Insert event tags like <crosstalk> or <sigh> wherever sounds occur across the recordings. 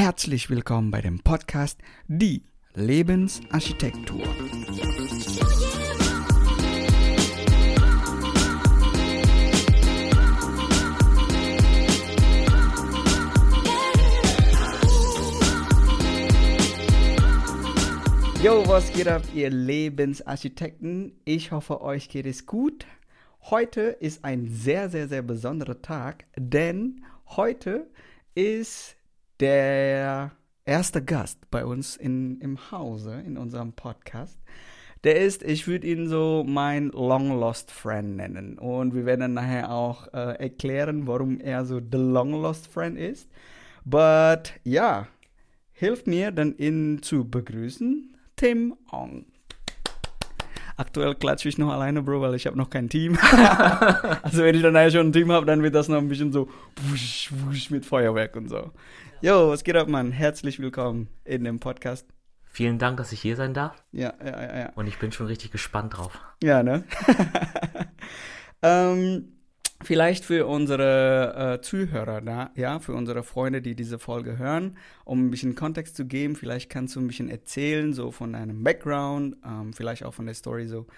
Herzlich willkommen bei dem Podcast Die Lebensarchitektur. Yo, was geht ab, ihr Lebensarchitekten? Ich hoffe, euch geht es gut. Heute ist ein sehr, sehr, sehr besonderer Tag, denn heute ist der erste Gast bei uns in, im Hause, in unserem Podcast. Der ist, ich würde ihn so mein Long Lost Friend nennen. Und wir werden dann nachher auch äh, erklären, warum er so the Long Lost Friend ist. But ja, hilft mir dann ihn zu begrüßen. Tim Ong. Aktuell klatsche ich noch alleine, Bro, weil ich habe noch kein Team. <laughs> also wenn ich dann nachher schon ein Team habe, dann wird das noch ein bisschen so wusch, wusch mit Feuerwerk und so. Jo, was geht ab, Mann? Herzlich willkommen in dem Podcast. Vielen Dank, dass ich hier sein darf. Ja, ja, ja. ja. Und ich bin schon richtig gespannt drauf. Ja, ne? <laughs> ähm, Vielleicht für unsere äh, Zuhörer, da, ja, für unsere Freunde, die diese Folge hören, um ein bisschen Kontext zu geben, vielleicht kannst du ein bisschen erzählen, so von deinem Background, ähm, vielleicht auch von der Story, so,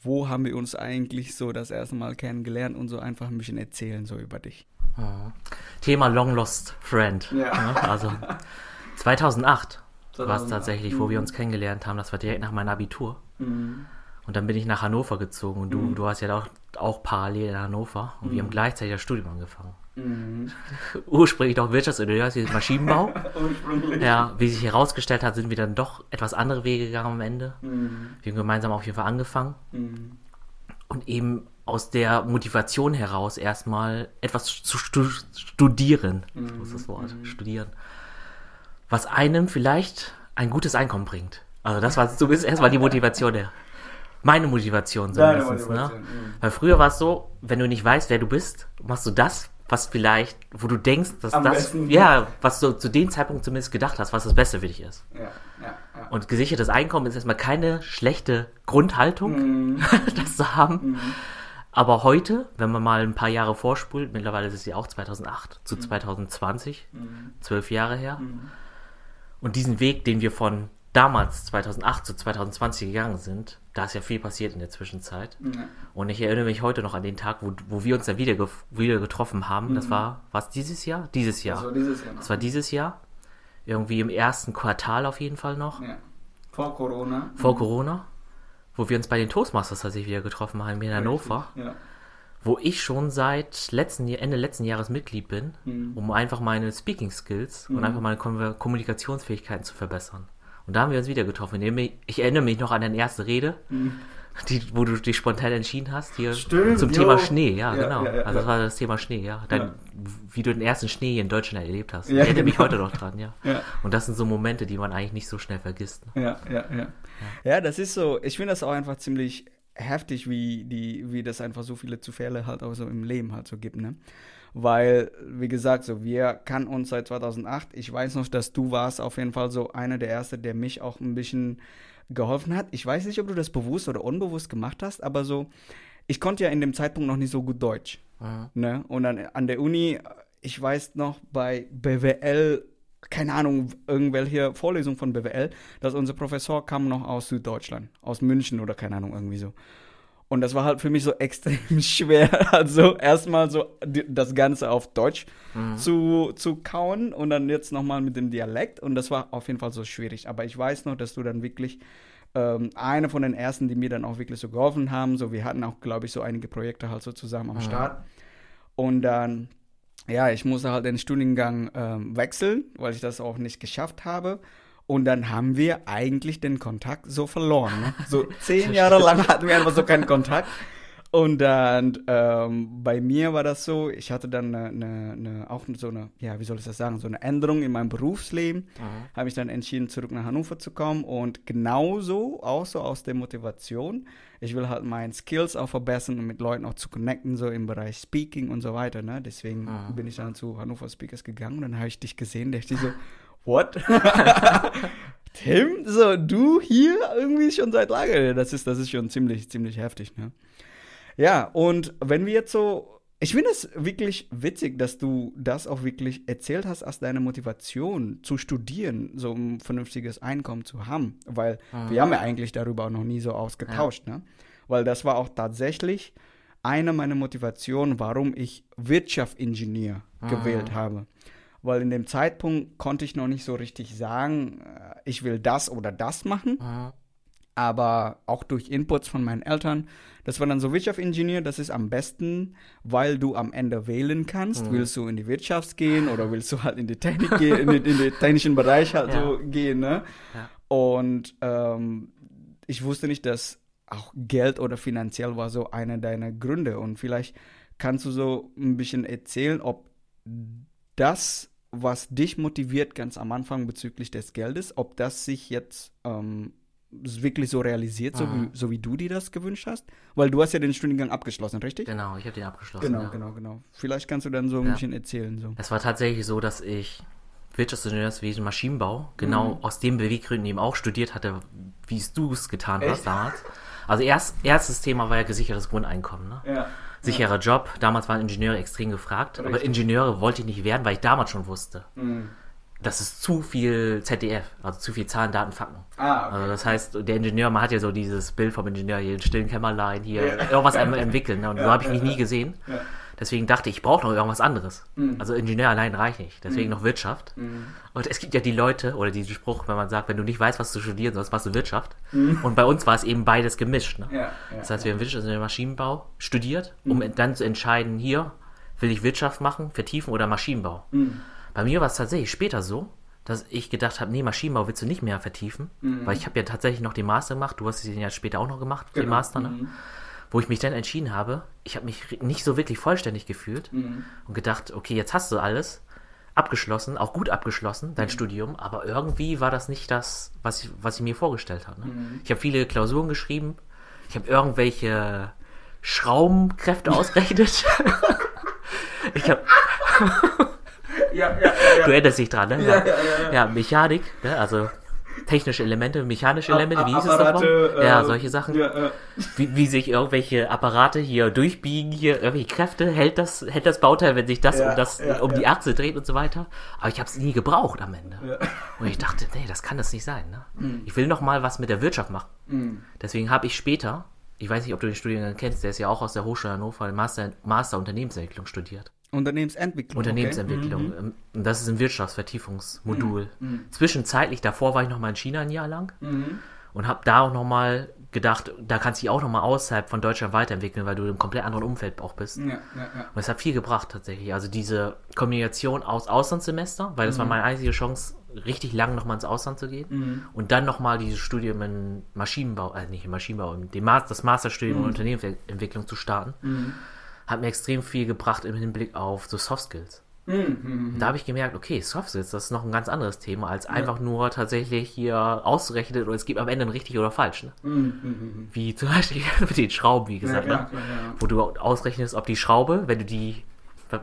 wo haben wir uns eigentlich so das erste Mal kennengelernt und so einfach ein bisschen erzählen, so über dich. Mhm. Thema Long Lost Friend. Ja. ja also 2008 war es tatsächlich, wo wir uns kennengelernt haben, das war direkt nach meinem Abitur. Mhm. Und dann bin ich nach Hannover gezogen und du, mhm. du hast ja auch, auch parallel in Hannover und mhm. wir haben mhm. gleichzeitig das Studium angefangen. Mhm. <laughs> Ursprünglich doch Wirtschaftsingenieur, Maschinenbau. <laughs> ja, wie sich herausgestellt hat, sind wir dann doch etwas andere Wege gegangen am Ende. Mhm. Wir haben gemeinsam auf jeden Fall angefangen. Mhm. Und eben aus der Motivation heraus erstmal etwas zu stu studieren. So ist das Wort, studieren. Was einem vielleicht ein gutes Einkommen bringt. Also das war zumindest erstmal die Motivation der meine Motivation zumindest. Ne? Ne? Weil früher war es so, wenn du nicht weißt, wer du bist, machst du das, was vielleicht, wo du denkst, dass Am das, besten, ja, was du zu dem Zeitpunkt zumindest gedacht hast, was das Beste für dich ist. Ja, ja, ja. Und gesichertes Einkommen ist erstmal keine schlechte Grundhaltung, mhm. <laughs> das zu haben. Mhm. Aber heute, wenn man mal ein paar Jahre vorspult, mittlerweile ist es ja auch 2008 zu mhm. 2020, mhm. zwölf Jahre her. Mhm. Und diesen Weg, den wir von damals 2008 zu 2020 gegangen sind, da ist ja viel passiert in der Zwischenzeit. Ja. Und ich erinnere mich heute noch an den Tag, wo, wo wir uns dann wieder, ge wieder getroffen haben. Mhm. Das war, was dieses Jahr? Dieses Jahr. Das war dieses Jahr. Das war dieses Jahr. Irgendwie im ersten Quartal auf jeden Fall noch. Ja. Vor Corona. Vor mhm. Corona. Wo wir uns bei den Toastmasters tatsächlich wieder getroffen haben in Hannover. Ja. Wo ich schon seit letzten, Ende letzten Jahres Mitglied bin, mhm. um einfach meine Speaking Skills und mhm. einfach meine Kommunikationsfähigkeiten zu verbessern. Und da haben wir uns wieder getroffen. Ich erinnere mich noch an deine erste Rede, mhm. Die, wo du dich spontan entschieden hast, hier Stimmt, zum jo. Thema Schnee. Ja, ja genau. Ja, ja, also das war das Thema Schnee, ja. Dann, Wie du den ersten Schnee hier in Deutschland erlebt hast. ich erinnere genau. mich heute noch dran, ja. Und das sind so Momente, die man eigentlich nicht so schnell vergisst. Ne? Ja, ja, ja. Ja, das ist so, ich finde das auch einfach ziemlich heftig, wie, die, wie das einfach so viele Zufälle halt auch so im Leben halt so gibt, ne? weil, wie gesagt, so wir kannten uns seit 2008. Ich weiß noch, dass du warst auf jeden Fall so einer der Ersten, der mich auch ein bisschen geholfen hat. Ich weiß nicht, ob du das bewusst oder unbewusst gemacht hast, aber so, ich konnte ja in dem Zeitpunkt noch nicht so gut Deutsch. Mhm. Ne? Und dann an der Uni, ich weiß noch, bei BWL keine Ahnung, irgendwelche Vorlesungen von BWL, dass unser Professor kam noch aus Süddeutschland, aus München oder keine Ahnung, irgendwie so. Und das war halt für mich so <laughs> extrem schwer, also erstmal so das Ganze auf Deutsch mhm. zu, zu kauen und dann jetzt nochmal mit dem Dialekt. Und das war auf jeden Fall so schwierig. Aber ich weiß noch, dass du dann wirklich ähm, eine von den ersten, die mir dann auch wirklich so geholfen haben. So, wir hatten auch, glaube ich, so einige Projekte halt so zusammen am mhm. Start. Und dann, ja, ich musste halt den Studiengang ähm, wechseln, weil ich das auch nicht geschafft habe. Und dann haben wir eigentlich den Kontakt so verloren. Ne? So <laughs> zehn Jahre lang hatten wir einfach so keinen Kontakt. Und dann ähm, bei mir war das so, ich hatte dann eine, eine, eine, auch so eine, ja, wie soll ich das sagen, so eine Änderung in meinem Berufsleben. Mhm. Habe ich dann entschieden, zurück nach Hannover zu kommen. Und genauso, auch so aus der Motivation, ich will halt meine Skills auch verbessern und mit Leuten auch zu connecten, so im Bereich Speaking und so weiter. Ne? Deswegen mhm. bin ich dann zu Hannover Speakers gegangen und dann habe ich dich gesehen, der ich so, what? <laughs> Tim, so du hier irgendwie schon seit lange. Das ist, das ist schon ziemlich, ziemlich heftig, ne? Ja, und wenn wir jetzt so, ich finde es wirklich witzig, dass du das auch wirklich erzählt hast als deine Motivation zu studieren, so ein vernünftiges Einkommen zu haben. Weil mhm. wir haben ja eigentlich darüber auch noch nie so ausgetauscht, ja. ne? Weil das war auch tatsächlich eine meiner Motivationen, warum ich Wirtschaftsingenieur mhm. gewählt habe. Weil in dem Zeitpunkt konnte ich noch nicht so richtig sagen, äh, ich will das oder das machen. Mhm aber auch durch Inputs von meinen Eltern. Das war dann so Wirtschaftsingenieur, das ist am besten, weil du am Ende wählen kannst. Mhm. Willst du in die Wirtschaft gehen oder willst du halt in die Technik gehen, in, in, den technischen Bereich halt ja. so gehen, ne? Ja. Und ähm, ich wusste nicht, dass auch Geld oder finanziell war so einer deiner Gründe. Und vielleicht kannst du so ein bisschen erzählen, ob das, was dich motiviert ganz am Anfang bezüglich des Geldes, ob das sich jetzt ähm, wirklich so realisiert, so wie, so wie du dir das gewünscht hast? Weil du hast ja den Studiengang abgeschlossen, richtig? Genau, ich habe den abgeschlossen. Genau, ja. genau, genau. Vielleicht kannst du dann so ein ja. bisschen erzählen. So. Es war tatsächlich so, dass ich Wirtschaftsingenieurswesen Maschinenbau genau mhm. aus dem Beweggründen eben auch studiert hatte, wie es du es getan Echt? hast damals. Also erst, erstes Thema war ja gesichertes Grundeinkommen. Ne? Ja. Sicherer ja. Job. Damals waren Ingenieure extrem gefragt, Richtig. aber Ingenieure wollte ich nicht werden, weil ich damals schon wusste. Mhm das ist zu viel ZDF, also zu viel Zahlen, Daten, Fakten. Ah, okay. Also das heißt, der Ingenieur, man hat ja so dieses Bild vom Ingenieur hier in stillen Kämmerlein, hier ja. irgendwas <laughs> entwickeln. Ne? Und so habe ich mich nie gesehen. Ja. Deswegen dachte ich, ich brauche noch irgendwas anderes. Mhm. Also Ingenieur allein reicht nicht. Deswegen mhm. noch Wirtschaft. Mhm. Und es gibt ja die Leute, oder diesen Spruch, wenn man sagt, wenn du nicht weißt, was du studieren sollst, machst du Wirtschaft. Mhm. Und bei uns war es eben beides gemischt. Ne? das heißt, wir haben Wirtschaft und Maschinenbau studiert, um mhm. dann zu entscheiden, hier will ich Wirtschaft machen, vertiefen oder Maschinenbau. Mhm. Bei mir war es tatsächlich später so, dass ich gedacht habe, nee, Maschinenbau willst du nicht mehr vertiefen, weil ich habe ja tatsächlich noch den Master gemacht, du hast den ja später auch noch gemacht, genau. den Master, ne? Wo ich mich dann entschieden habe, ich habe mich nicht so wirklich vollständig gefühlt mhm. und gedacht, okay, jetzt hast du alles abgeschlossen, auch gut abgeschlossen, dein mhm. Studium, aber irgendwie war das nicht das, was ich, was ich mir vorgestellt habe. Ne? Mhm. Ich habe viele Klausuren geschrieben, ich habe irgendwelche Schraubenkräfte <laughs> ausgerechnet. ich habe ja, ja, ja, Du erinnerst dich dran, ne? Ja. Mechanik, ne? also technische Elemente, mechanische Elemente, wie hieß es nochmal? Äh, ja, solche Sachen. Ja, äh. wie, wie sich irgendwelche Apparate hier durchbiegen, hier irgendwelche Kräfte, hält das, hält das Bauteil, wenn sich das ja, um, das, ja, um die Achse dreht und so weiter. Aber ich habe es nie gebraucht am Ende. Und ich dachte, nee, das kann das nicht sein. Ne? Mhm. Ich will noch mal was mit der Wirtschaft machen. Mhm. Deswegen habe ich später, ich weiß nicht, ob du den Studiengang kennst, der ist ja auch aus der Hochschule Hannover, Master, Master Unternehmensentwicklung studiert. Unternehmensentwicklung. Unternehmensentwicklung. Okay. Mhm. Ähm, das ist ein Wirtschaftsvertiefungsmodul. Mhm. mhm. Zwischenzeitlich, davor war ich noch mal in China ein Jahr lang mhm. und habe da auch noch mal gedacht, da kannst du dich auch noch mal außerhalb von Deutschland weiterentwickeln, weil du in einem komplett anderen Umfeld auch bist. Ja, ja, ja. Und es hat viel gebracht tatsächlich. Also diese Kombination aus Auslandssemester, weil das war mhm. meine einzige Chance, richtig lang noch mal ins Ausland zu gehen mhm. und dann noch mal dieses Studium in Maschinenbau, also nicht in Maschinenbau, das Masterstudium in Unternehmensentwicklung zu starten hat mir extrem viel gebracht im Hinblick auf so Soft Skills. Mhm, mhm. Da habe ich gemerkt, okay, Soft Skills, das ist noch ein ganz anderes Thema, als ja. einfach nur tatsächlich hier auszurechnen und es gibt am Ende ein richtig oder falsch. Ne? Mhm, mhm, wie zum Beispiel <laughs> mit den Schrauben, wie gesagt, ja, ne? ja, wo du ausrechnest, ob die Schraube, wenn du die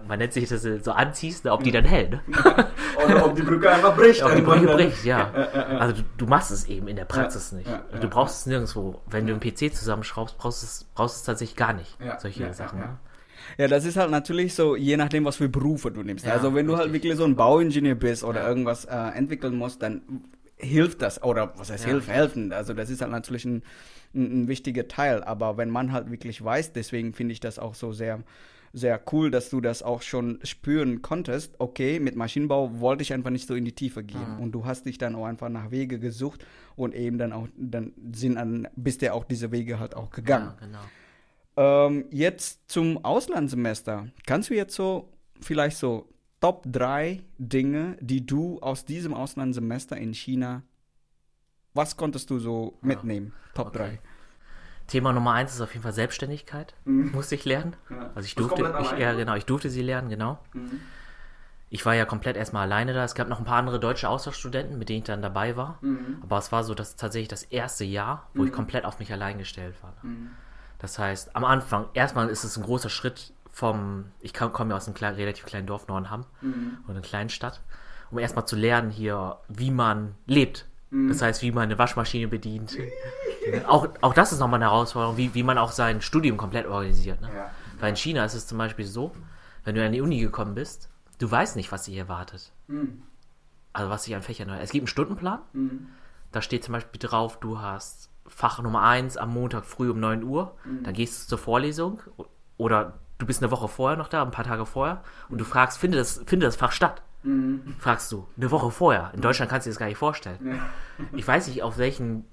man nennt sich das so anziehst, ne, ob die dann hält. Ne? <laughs> Oder ob die Brücke einfach <laughs> bricht. ob die Brücke bricht, ja. Also du, du, machst es eben in der Praxis nicht. Du brauchst es nirgendwo. Wenn du einen PC zusammenschraubst, brauchst du es, brauchst es tatsächlich gar nicht. Solche Sachen. Ja, das ist halt natürlich so, je nachdem, was für Berufe du nimmst. Ja, also wenn du halt wirklich so ein Bauingenieur bist oder ja. irgendwas äh, entwickeln musst, dann hilft das. Oder was heißt ja. hilf, helfen. Also das ist halt natürlich ein, ein, ein wichtiger Teil. Aber wenn man halt wirklich weiß, deswegen finde ich das auch so sehr sehr cool, dass du das auch schon spüren konntest. Okay, mit Maschinenbau wollte ich einfach nicht so in die Tiefe gehen. Mhm. Und du hast dich dann auch einfach nach Wege gesucht und eben dann auch, dann sind an, bist du auch diese Wege halt auch gegangen. Ja, genau. Ähm, jetzt zum Auslandssemester. Kannst du jetzt so vielleicht so Top 3 Dinge, die du aus diesem Auslandssemester in China, was konntest du so mitnehmen? Ja. Top okay. 3. Thema Nummer 1 ist auf jeden Fall Selbstständigkeit. Mhm. Musste ich lernen. Ja. Also ich durfte, ich, ja, genau, ich durfte sie lernen, genau. Mhm. Ich war ja komplett erstmal alleine da. Es gab noch ein paar andere deutsche Austauschstudenten, mit denen ich dann dabei war. Mhm. Aber es war so, dass tatsächlich das erste Jahr, wo ich mhm. komplett auf mich allein gestellt war. Das heißt, am Anfang, erstmal ist es ein großer Schritt vom, ich komme ja aus einem kleinen, relativ kleinen Dorf Nordenham mhm. oder einer kleinen Stadt, um erstmal zu lernen hier, wie man lebt. Mhm. Das heißt, wie man eine Waschmaschine bedient. <laughs> auch, auch das ist nochmal eine Herausforderung, wie, wie man auch sein Studium komplett organisiert. Ne? Ja. Weil in China ist es zum Beispiel so, wenn du an die Uni gekommen bist, du weißt nicht, was dich erwartet. Mhm. Also was sich an Fächern Es gibt einen Stundenplan. Mhm. Da steht zum Beispiel drauf, du hast Fach Nummer 1 am Montag früh um 9 Uhr. Mhm. Dann gehst du zur Vorlesung oder du bist eine Woche vorher noch da, ein paar Tage vorher und du fragst, findet das, findet das Fach statt? Mhm. Fragst du, eine Woche vorher. In Deutschland kannst du dir das gar nicht vorstellen. Ja. Ich weiß nicht, auf welchen,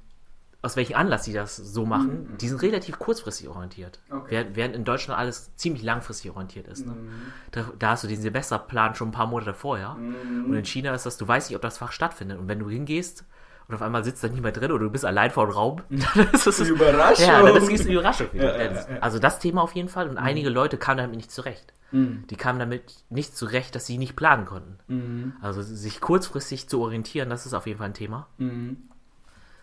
aus welchem Anlass sie das so machen. Mhm. Die sind relativ kurzfristig orientiert. Okay. Während in Deutschland alles ziemlich langfristig orientiert ist. Ne? Mhm. Da, da, hast du den Semesterplan schon ein paar Monate vorher. Mhm. Und in China ist das, du weißt nicht, ob das Fach stattfindet. Und wenn du hingehst, und auf einmal sitzt da nicht mehr drin oder du bist allein vor dem Raum. <laughs> <laughs> das ist eine Überraschung. Ja, das ist eine Überraschung. Ja, ja, ja. Also das Thema auf jeden Fall. Und mhm. einige Leute kamen damit nicht zurecht. Mhm. Die kamen damit nicht zurecht, dass sie nicht planen konnten. Mhm. Also sich kurzfristig zu orientieren, das ist auf jeden Fall ein Thema. Mhm.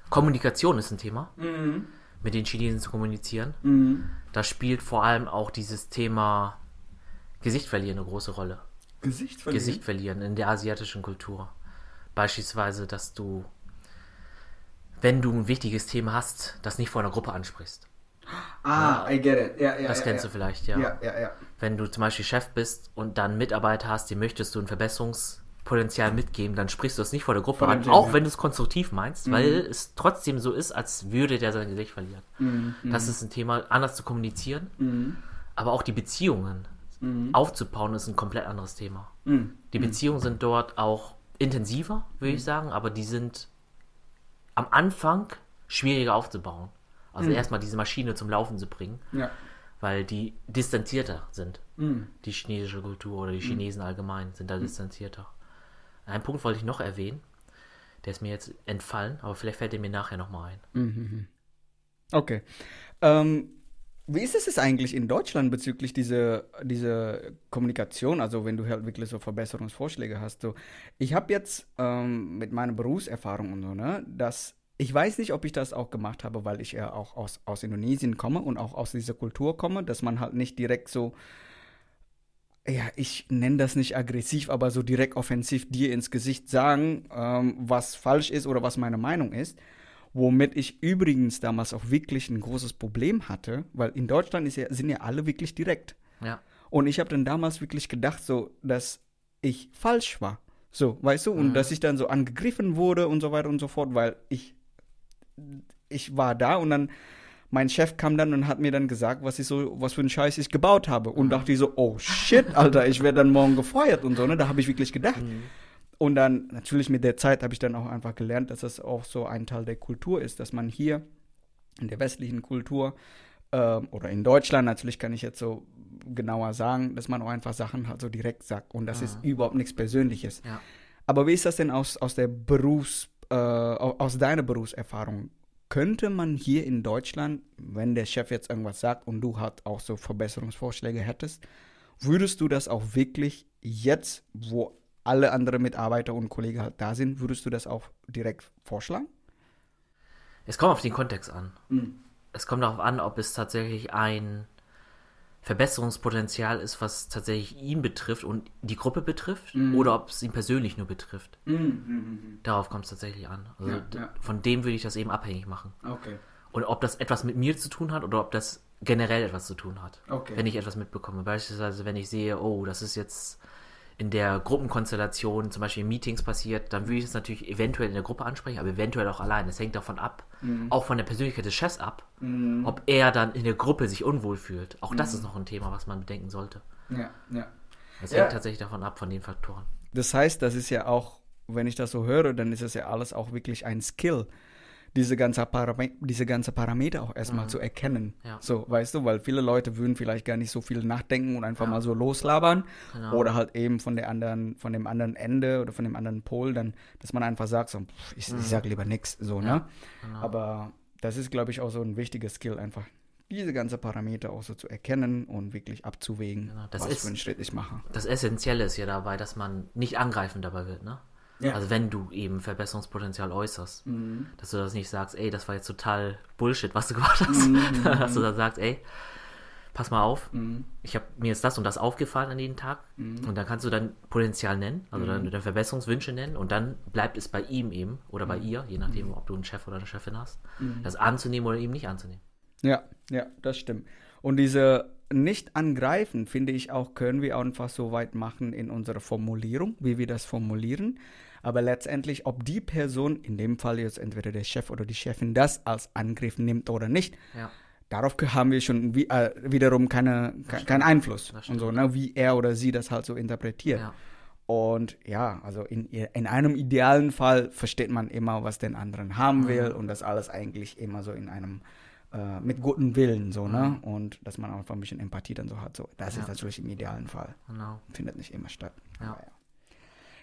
Kommunikation ist ein Thema. Mhm. Mit den Chinesen zu kommunizieren. Mhm. Da spielt vor allem auch dieses Thema Gesicht verlieren eine große Rolle. Gesicht verlieren? Gesicht verlieren in der asiatischen Kultur. Beispielsweise, dass du wenn du ein wichtiges Thema hast, das nicht vor einer Gruppe ansprichst. Ah, ja. I get it. Ja, ja, das ja, kennst ja. du vielleicht, ja. Ja, ja, ja. Wenn du zum Beispiel Chef bist und dann Mitarbeiter hast, dem möchtest du ein Verbesserungspotenzial mitgeben, dann sprichst du es nicht vor der Gruppe vor an, Thema, auch wenn du es konstruktiv meinst, mhm. weil es trotzdem so ist, als würde der sein Gesicht verlieren. Mhm. Das ist ein Thema, anders zu kommunizieren, mhm. aber auch die Beziehungen mhm. aufzubauen, ist ein komplett anderes Thema. Mhm. Die mhm. Beziehungen sind dort auch intensiver, würde ich sagen, aber die sind am Anfang schwieriger aufzubauen. Also mhm. erstmal diese Maschine zum Laufen zu bringen. Ja. Weil die distanzierter sind. Mhm. Die chinesische Kultur oder die mhm. Chinesen mhm. allgemein sind da mhm. distanzierter. Einen Punkt wollte ich noch erwähnen. Der ist mir jetzt entfallen, aber vielleicht fällt er mir nachher nochmal ein. Mhm, okay. Ähm, wie ist es eigentlich in Deutschland bezüglich dieser diese Kommunikation? Also wenn du halt wirklich so Verbesserungsvorschläge hast. So, ich habe jetzt ähm, mit meiner Berufserfahrung und so, ne, dass ich weiß nicht, ob ich das auch gemacht habe, weil ich ja auch aus, aus Indonesien komme und auch aus dieser Kultur komme, dass man halt nicht direkt so, ja, ich nenne das nicht aggressiv, aber so direkt offensiv dir ins Gesicht sagen, ähm, was falsch ist oder was meine Meinung ist. Womit ich übrigens damals auch wirklich ein großes Problem hatte, weil in Deutschland ja, sind ja alle wirklich direkt. Ja. Und ich habe dann damals wirklich gedacht, so, dass ich falsch war. So, weißt du? Und mhm. dass ich dann so angegriffen wurde und so weiter und so fort, weil ich, ich war da und dann mein Chef kam dann und hat mir dann gesagt, was ich so, was für einen Scheiß ich gebaut habe. Und mhm. dachte ich so, oh shit, Alter, ich werde dann morgen gefeuert und so, ne? Da habe ich wirklich gedacht. Mhm. Und dann natürlich mit der Zeit habe ich dann auch einfach gelernt, dass das auch so ein Teil der Kultur ist, dass man hier in der westlichen Kultur äh, oder in Deutschland, natürlich kann ich jetzt so genauer sagen, dass man auch einfach Sachen halt so direkt sagt und das ah. ist überhaupt nichts Persönliches. Ja. Aber wie ist das denn aus, aus der Berufs, äh, aus deiner Berufserfahrung? Könnte man hier in Deutschland, wenn der Chef jetzt irgendwas sagt und du halt auch so Verbesserungsvorschläge hättest, würdest du das auch wirklich jetzt, wo alle anderen Mitarbeiter und Kollegen halt da sind, würdest du das auch direkt vorschlagen? Es kommt auf den Kontext an. Mhm. Es kommt darauf an, ob es tatsächlich ein Verbesserungspotenzial ist, was tatsächlich ihn betrifft und die Gruppe betrifft, mhm. oder ob es ihn persönlich nur betrifft. Mhm. Darauf kommt es tatsächlich an. Also ja, ja. von dem würde ich das eben abhängig machen. Okay. Und ob das etwas mit mir zu tun hat oder ob das generell etwas zu tun hat. Okay. Wenn ich etwas mitbekomme. Beispielsweise, wenn ich sehe, oh, das ist jetzt in der Gruppenkonstellation, zum Beispiel in Meetings passiert, dann würde ich es natürlich eventuell in der Gruppe ansprechen, aber eventuell auch allein. Es hängt davon ab, mhm. auch von der Persönlichkeit des Chefs ab, mhm. ob er dann in der Gruppe sich unwohl fühlt. Auch mhm. das ist noch ein Thema, was man bedenken sollte. Ja, ja. Es ja. hängt tatsächlich davon ab, von den Faktoren. Das heißt, das ist ja auch, wenn ich das so höre, dann ist es ja alles auch wirklich ein Skill diese ganze, Param diese ganze Parameter auch erstmal mhm. zu erkennen. Ja. So, weißt du, weil viele Leute würden vielleicht gar nicht so viel nachdenken und einfach ja. mal so loslabern. Genau. Oder halt eben von der anderen, von dem anderen Ende oder von dem anderen Pol, dann, dass man einfach sagt, so, pff, ich, mhm. ich sag lieber nichts, so, ne? ja. ne? Genau. Aber das ist, glaube ich, auch so ein wichtiger Skill, einfach diese ganzen Parameter auch so zu erkennen und wirklich abzuwägen, genau. was ist, für einen Schritt ich mache. Das Essentielle ist ja dabei, dass man nicht angreifend dabei wird, ne? Ja. Also wenn du eben Verbesserungspotenzial äußerst, mhm. dass du das nicht sagst, ey, das war jetzt total Bullshit, was du <laughs> gemacht hast, mhm. dass du dann sagst, ey, pass mal auf, mhm. ich habe mir jetzt das und das aufgefallen an jedem Tag mhm. und dann kannst du dein Potenzial nennen, also deine, mhm. deine Verbesserungswünsche nennen und dann bleibt es bei ihm eben oder bei mhm. ihr, je nachdem, ob du einen Chef oder eine Chefin hast, das anzunehmen oder eben nicht anzunehmen. Ja, ja, das stimmt. Und diese nicht angreifen, finde ich auch, können wir einfach so weit machen in unserer Formulierung, wie wir das formulieren. Aber letztendlich, ob die Person, in dem Fall jetzt entweder der Chef oder die Chefin, das als Angriff nimmt oder nicht, ja. darauf haben wir schon wie, äh, wiederum keine, ke keinen Einfluss. Und so, ne, wie er oder sie das halt so interpretiert. Ja. Und ja, also in, in einem idealen Fall versteht man immer, was den anderen haben mhm. will und das alles eigentlich immer so in einem äh, mit gutem Willen so, ne? Mhm. Und dass man einfach ein bisschen Empathie dann so hat. So. Das ja. ist natürlich im idealen Fall. Genau. Findet nicht immer statt. Ja.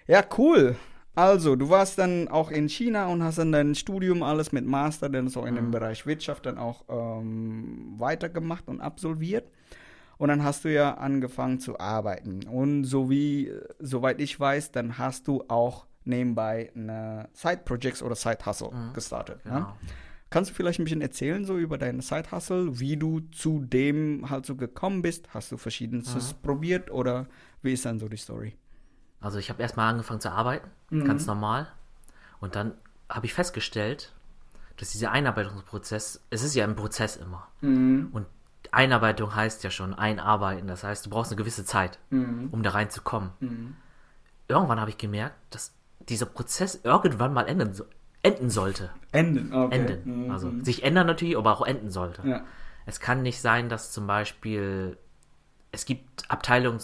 ja. cool. Also, du warst dann auch in China und hast dann dein Studium alles mit Master, dann so in mhm. dem Bereich Wirtschaft dann auch ähm, weitergemacht und absolviert. Und dann hast du ja angefangen zu arbeiten. Und so wie, soweit ich weiß, dann hast du auch nebenbei eine Side-Projects oder Side-Hustle mhm. gestartet. Ne? Genau. Ne? Kannst du vielleicht ein bisschen erzählen, so über deine Side-Hustle, wie du zu dem halt so gekommen bist? Hast du verschiedenes mhm. probiert oder wie ist dann so die Story? Also ich habe erstmal angefangen zu arbeiten, mhm. ganz normal. Und dann habe ich festgestellt, dass dieser Einarbeitungsprozess, es ist ja ein Prozess immer. Mhm. Und Einarbeitung heißt ja schon einarbeiten. Das heißt, du brauchst eine gewisse Zeit, mhm. um da reinzukommen. Mhm. Irgendwann habe ich gemerkt, dass dieser Prozess irgendwann mal enden, enden sollte. Enden, okay. Enden. Mhm. Also sich ändern natürlich, aber auch enden sollte. Ja. Es kann nicht sein, dass zum Beispiel es gibt Abteilungen,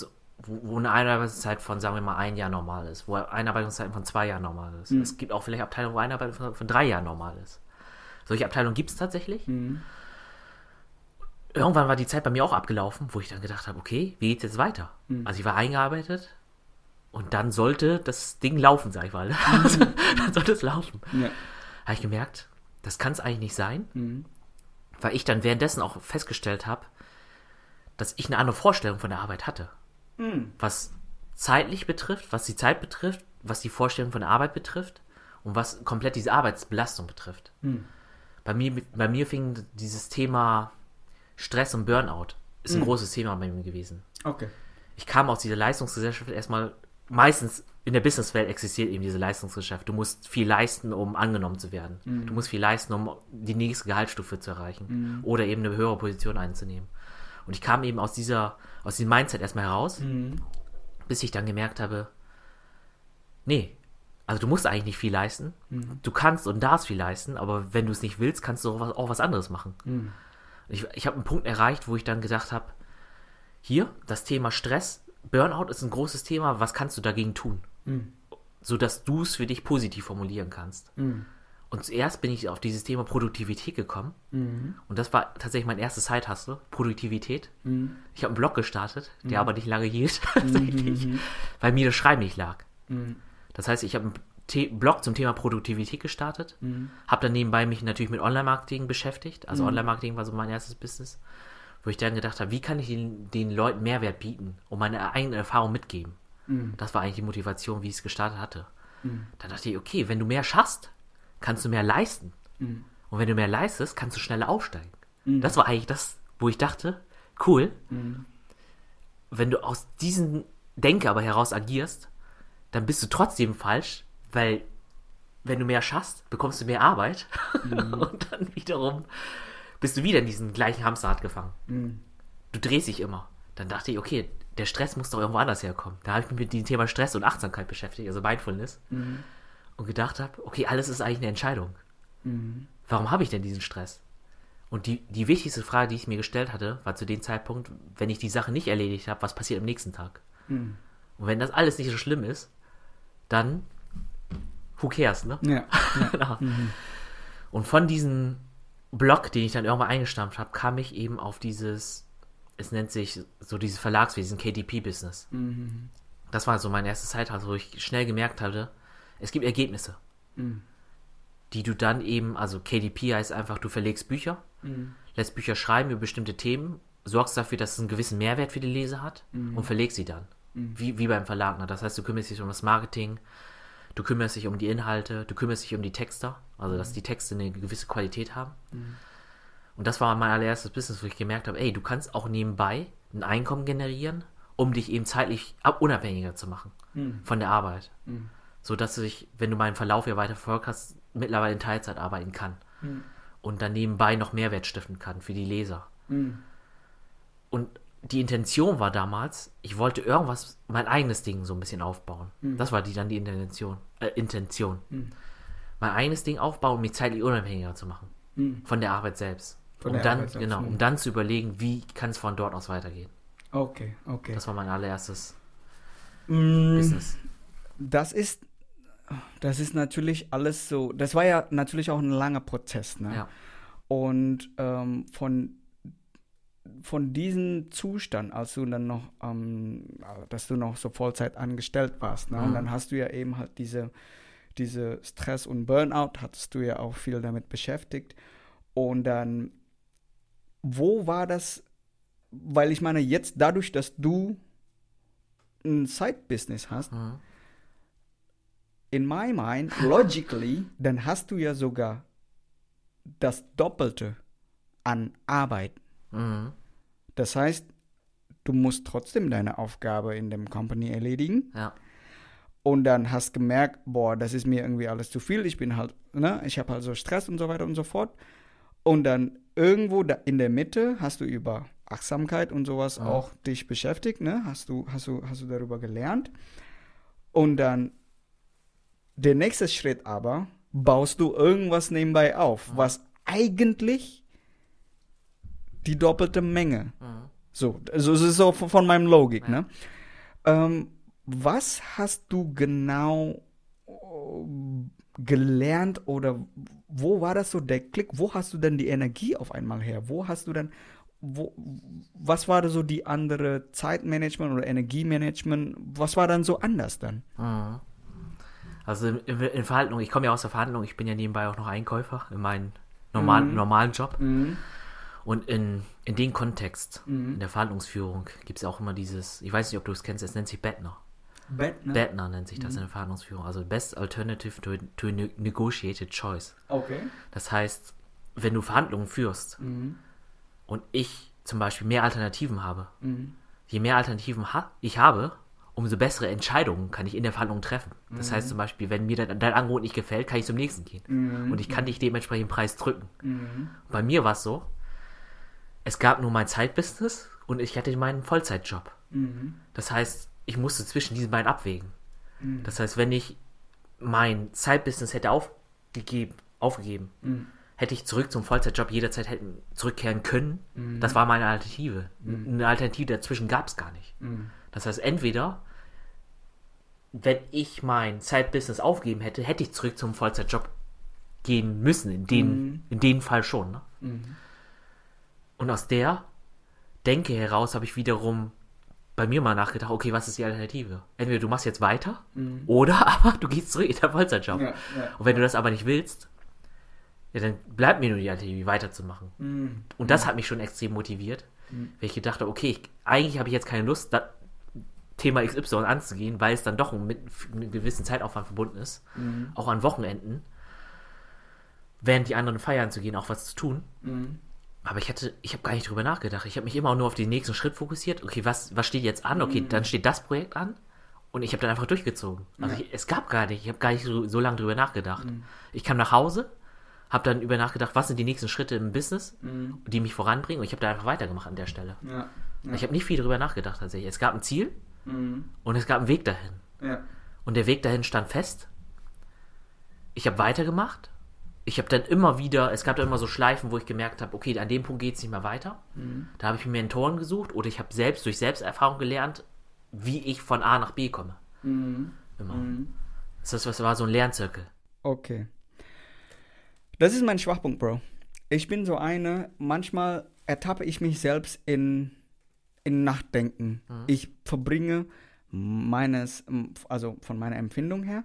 wo, wo eine Einarbeitungszeit von, sagen wir mal, ein Jahr normal ist, wo Einarbeitungszeit von zwei Jahren normal ist. Mhm. Es gibt auch vielleicht Abteilungen, wo Einarbeitung von, von drei Jahren normal ist. Solche Abteilungen gibt es tatsächlich. Mhm. Irgendwann war die Zeit bei mir auch abgelaufen, wo ich dann gedacht habe, okay, wie geht's jetzt weiter? Mhm. Also ich war eingearbeitet, und dann sollte das Ding laufen, sag ich mal. <laughs> Also, dann sollte es laufen. Ja. Habe ich gemerkt, das kann es eigentlich nicht sein, mhm. weil ich dann währenddessen auch festgestellt habe, dass ich eine andere Vorstellung von der Arbeit hatte. Mhm. Was zeitlich betrifft, was die Zeit betrifft, was die Vorstellung von Arbeit betrifft und was komplett diese Arbeitsbelastung betrifft. Mhm. Bei, mir, bei mir fing dieses Thema Stress und Burnout ist ein mhm. großes Thema bei mir gewesen. Okay. Ich kam aus dieser Leistungsgesellschaft erstmal meistens in der Businesswelt existiert eben diese Leistungsgeschäft. Du musst viel leisten, um angenommen zu werden. Mhm. Du musst viel leisten, um die nächste Gehaltsstufe zu erreichen mhm. oder eben eine höhere Position einzunehmen. Und ich kam eben aus dieser, aus diesem Mindset erstmal heraus, mhm. bis ich dann gemerkt habe, nee, also du musst eigentlich nicht viel leisten. Mhm. Du kannst und darfst viel leisten, aber wenn du es nicht willst, kannst du auch was, auch was anderes machen. Mhm. Ich, ich habe einen Punkt erreicht, wo ich dann gesagt habe, hier, das Thema Stress Burnout ist ein großes Thema. Was kannst du dagegen tun? Mhm. Sodass du es für dich positiv formulieren kannst. Mhm. Und zuerst bin ich auf dieses Thema Produktivität gekommen. Mhm. Und das war tatsächlich mein erstes Zeithassel, Produktivität. Mhm. Ich habe einen Blog gestartet, der mhm. aber nicht lange hielt, <laughs> tatsächlich, mhm. weil mir das Schreiben nicht lag. Das heißt, ich habe einen The Blog zum Thema Produktivität gestartet, habe dann nebenbei mich natürlich mit Online-Marketing beschäftigt. Also Online-Marketing war so mein erstes Business wo ich dann gedacht habe, wie kann ich den, den Leuten Mehrwert bieten und meine eigene Erfahrung mitgeben. Mhm. Das war eigentlich die Motivation, wie ich es gestartet hatte. Mhm. Dann dachte ich, okay, wenn du mehr schaffst, kannst du mehr leisten. Mhm. Und wenn du mehr leistest, kannst du schneller aufsteigen. Mhm. Das war eigentlich das, wo ich dachte, cool, mhm. wenn du aus diesem Denke aber heraus agierst, dann bist du trotzdem falsch, weil wenn du mehr schaffst, bekommst du mehr Arbeit mhm. <laughs> und dann wiederum bist du wieder in diesen gleichen Hamsterrad gefangen. Mhm. Du drehst dich immer. Dann dachte ich, okay, der Stress muss doch irgendwo anders herkommen. Da habe ich mich mit dem Thema Stress und Achtsamkeit beschäftigt, also Mindfulness. Mhm. Und gedacht habe, okay, alles ist eigentlich eine Entscheidung. Mhm. Warum habe ich denn diesen Stress? Und die, die wichtigste Frage, die ich mir gestellt hatte, war zu dem Zeitpunkt, wenn ich die Sache nicht erledigt habe, was passiert am nächsten Tag? Mhm. Und wenn das alles nicht so schlimm ist, dann who cares, ne? Ja. <laughs> ja. genau. mhm. Und von diesen Blog, den ich dann irgendwann eingestampft habe, kam ich eben auf dieses, es nennt sich so dieses Verlagswesen, KDP-Business. Mhm. Das war so mein erstes Zeitalter, wo ich schnell gemerkt hatte, es gibt Ergebnisse, mhm. die du dann eben, also KDP heißt einfach, du verlegst Bücher, mhm. lässt Bücher schreiben über bestimmte Themen, sorgst dafür, dass es einen gewissen Mehrwert für die Leser hat mhm. und verlegst sie dann. Mhm. Wie, wie beim Verlag. Ne? Das heißt, du kümmerst dich um das Marketing, du kümmerst dich um die Inhalte, du kümmerst dich um die Texter, also dass die Texte eine gewisse Qualität haben. Mhm. Und das war mein allererstes Business, wo ich gemerkt habe, ey, du kannst auch nebenbei ein Einkommen generieren, um dich eben zeitlich unabhängiger zu machen mhm. von der Arbeit. Mhm. So dass ich, wenn du meinen Verlauf ja weiter verfolgt hast, mittlerweile in Teilzeit arbeiten kann. Mhm. Und dann nebenbei noch Mehrwert stiften kann für die Leser. Mhm. Und die Intention war damals, ich wollte irgendwas, mein eigenes Ding so ein bisschen aufbauen. Mhm. Das war die dann die Intention. Äh, Intention. Mhm. Mein eigenes Ding aufbauen, um mich zeitlich unabhängiger zu machen. Mhm. Von der Arbeit selbst. Von um dann, Arbeit selbst. genau, um mhm. dann zu überlegen, wie kann es von dort aus weitergehen. Okay, okay. Das war mein allererstes mm, Business. Das ist, das ist natürlich alles so, das war ja natürlich auch ein langer Prozess, ne? Ja. Und ähm, von von diesem Zustand, als du dann noch, ähm, dass du noch so Vollzeit angestellt warst, ne? Mhm. und dann hast du ja eben halt diese, diese Stress und Burnout, hattest du ja auch viel damit beschäftigt. Und dann, wo war das, weil ich meine, jetzt dadurch, dass du ein Side-Business hast, mhm. In my mind, logically, dann hast du ja sogar das Doppelte an Arbeit. Mhm. Das heißt, du musst trotzdem deine Aufgabe in dem Company erledigen. Ja. Und dann hast gemerkt, boah, das ist mir irgendwie alles zu viel. Ich bin halt, ne, ich habe halt so Stress und so weiter und so fort. Und dann irgendwo da in der Mitte hast du über Achtsamkeit und sowas ja. auch dich beschäftigt, ne? Hast du, hast du, hast du darüber gelernt. Und dann der nächste Schritt aber, baust du irgendwas nebenbei auf, ja. was eigentlich die doppelte Menge. Mhm. So, also es ist so von, von meinem Logik, ja. ne? Ähm, was hast du genau äh, gelernt oder wo war das so der Klick? Wo hast du denn die Energie auf einmal her? Wo hast du denn, wo, was war da so die andere Zeitmanagement oder Energiemanagement? Was war dann so anders dann? Mhm. Also in, in, Verhandlungen, ich komme ja aus der Verhandlung, ich bin ja nebenbei auch noch Einkäufer in meinem normalen, mhm. normalen Job. Mhm. Und in, in dem Kontext, mhm. in der Verhandlungsführung, gibt es auch immer dieses, ich weiß nicht, ob du es kennst, es nennt sich Bettner. Bettner? Bettner nennt sich das mhm. in der Verhandlungsführung. Also Best Alternative to, to Negotiated Choice. Okay. Das heißt, wenn du Verhandlungen führst mhm. und ich zum Beispiel mehr Alternativen habe, mhm. je mehr Alternativen ha ich habe, umso bessere Entscheidungen kann ich in der Verhandlung treffen. Das mhm. heißt zum Beispiel, wenn mir dein, dein, Angebot nicht gefällt, kann ich zum nächsten gehen. Mhm. Und ich kann dich dementsprechend Preis drücken. Mhm. Bei mir war es so, es gab nur mein Zeitbusiness und ich hatte meinen Vollzeitjob. Mhm. Das heißt, ich musste zwischen diesen beiden abwägen. Mhm. Das heißt, wenn ich mein Zeitbusiness hätte aufgegeben, aufgegeben mhm. hätte ich zurück zum Vollzeitjob jederzeit hätten zurückkehren können. Das war meine Alternative. Eine Alternative dazwischen gab es gar nicht. Das heißt, entweder wenn ich mein Zeitbusiness aufgeben hätte, hätte ich zurück zum Vollzeitjob gehen müssen. In dem, in dem Fall schon. Ne? Und aus der Denke heraus habe ich wiederum bei mir mal nachgedacht, okay, was ist die Alternative? Entweder du machst jetzt weiter mhm. oder <laughs> aber du gehst zurück in den Vollzeitjob. Ja, ja. Und wenn du das aber nicht willst, dann bleibt mir nur die Alternative, weiterzumachen. Mhm. Und das mhm. hat mich schon extrem motiviert, mhm. weil ich gedacht habe, okay, ich, eigentlich habe ich jetzt keine Lust, das Thema XY anzugehen, weil es dann doch mit, mit einem gewissen Zeitaufwand verbunden ist, mhm. auch an Wochenenden, während die anderen feiern zu gehen, auch was zu tun. Mhm. Aber ich hatte, ich habe gar nicht drüber nachgedacht. Ich habe mich immer nur auf den nächsten Schritt fokussiert. Okay, was, was steht jetzt an? Okay, mhm. dann steht das Projekt an. Und ich habe dann einfach durchgezogen. Also ja. ich, es gab gar nicht, ich habe gar nicht so, so lange drüber nachgedacht. Mhm. Ich kam nach Hause, habe dann über nachgedacht, was sind die nächsten Schritte im Business, mhm. die mich voranbringen. Und ich habe da einfach weitergemacht an der Stelle. Ja. Ja. Ich habe nicht viel drüber nachgedacht tatsächlich. Es gab ein Ziel mhm. und es gab einen Weg dahin. Und der Weg dahin stand fest. Ich habe weitergemacht ich habe dann immer wieder, es gab da immer so Schleifen, wo ich gemerkt habe, okay, an dem Punkt geht es nicht mehr weiter. Mhm. Da habe ich mir Mentoren gesucht oder ich habe selbst durch Selbsterfahrung gelernt, wie ich von A nach B komme. Mhm. Immer. Mhm. Das, das war so ein Lernzirkel. Okay. Das ist mein Schwachpunkt, Bro. Ich bin so eine, manchmal ertappe ich mich selbst in, in Nachdenken. Mhm. Ich verbringe meines, also von meiner Empfindung her,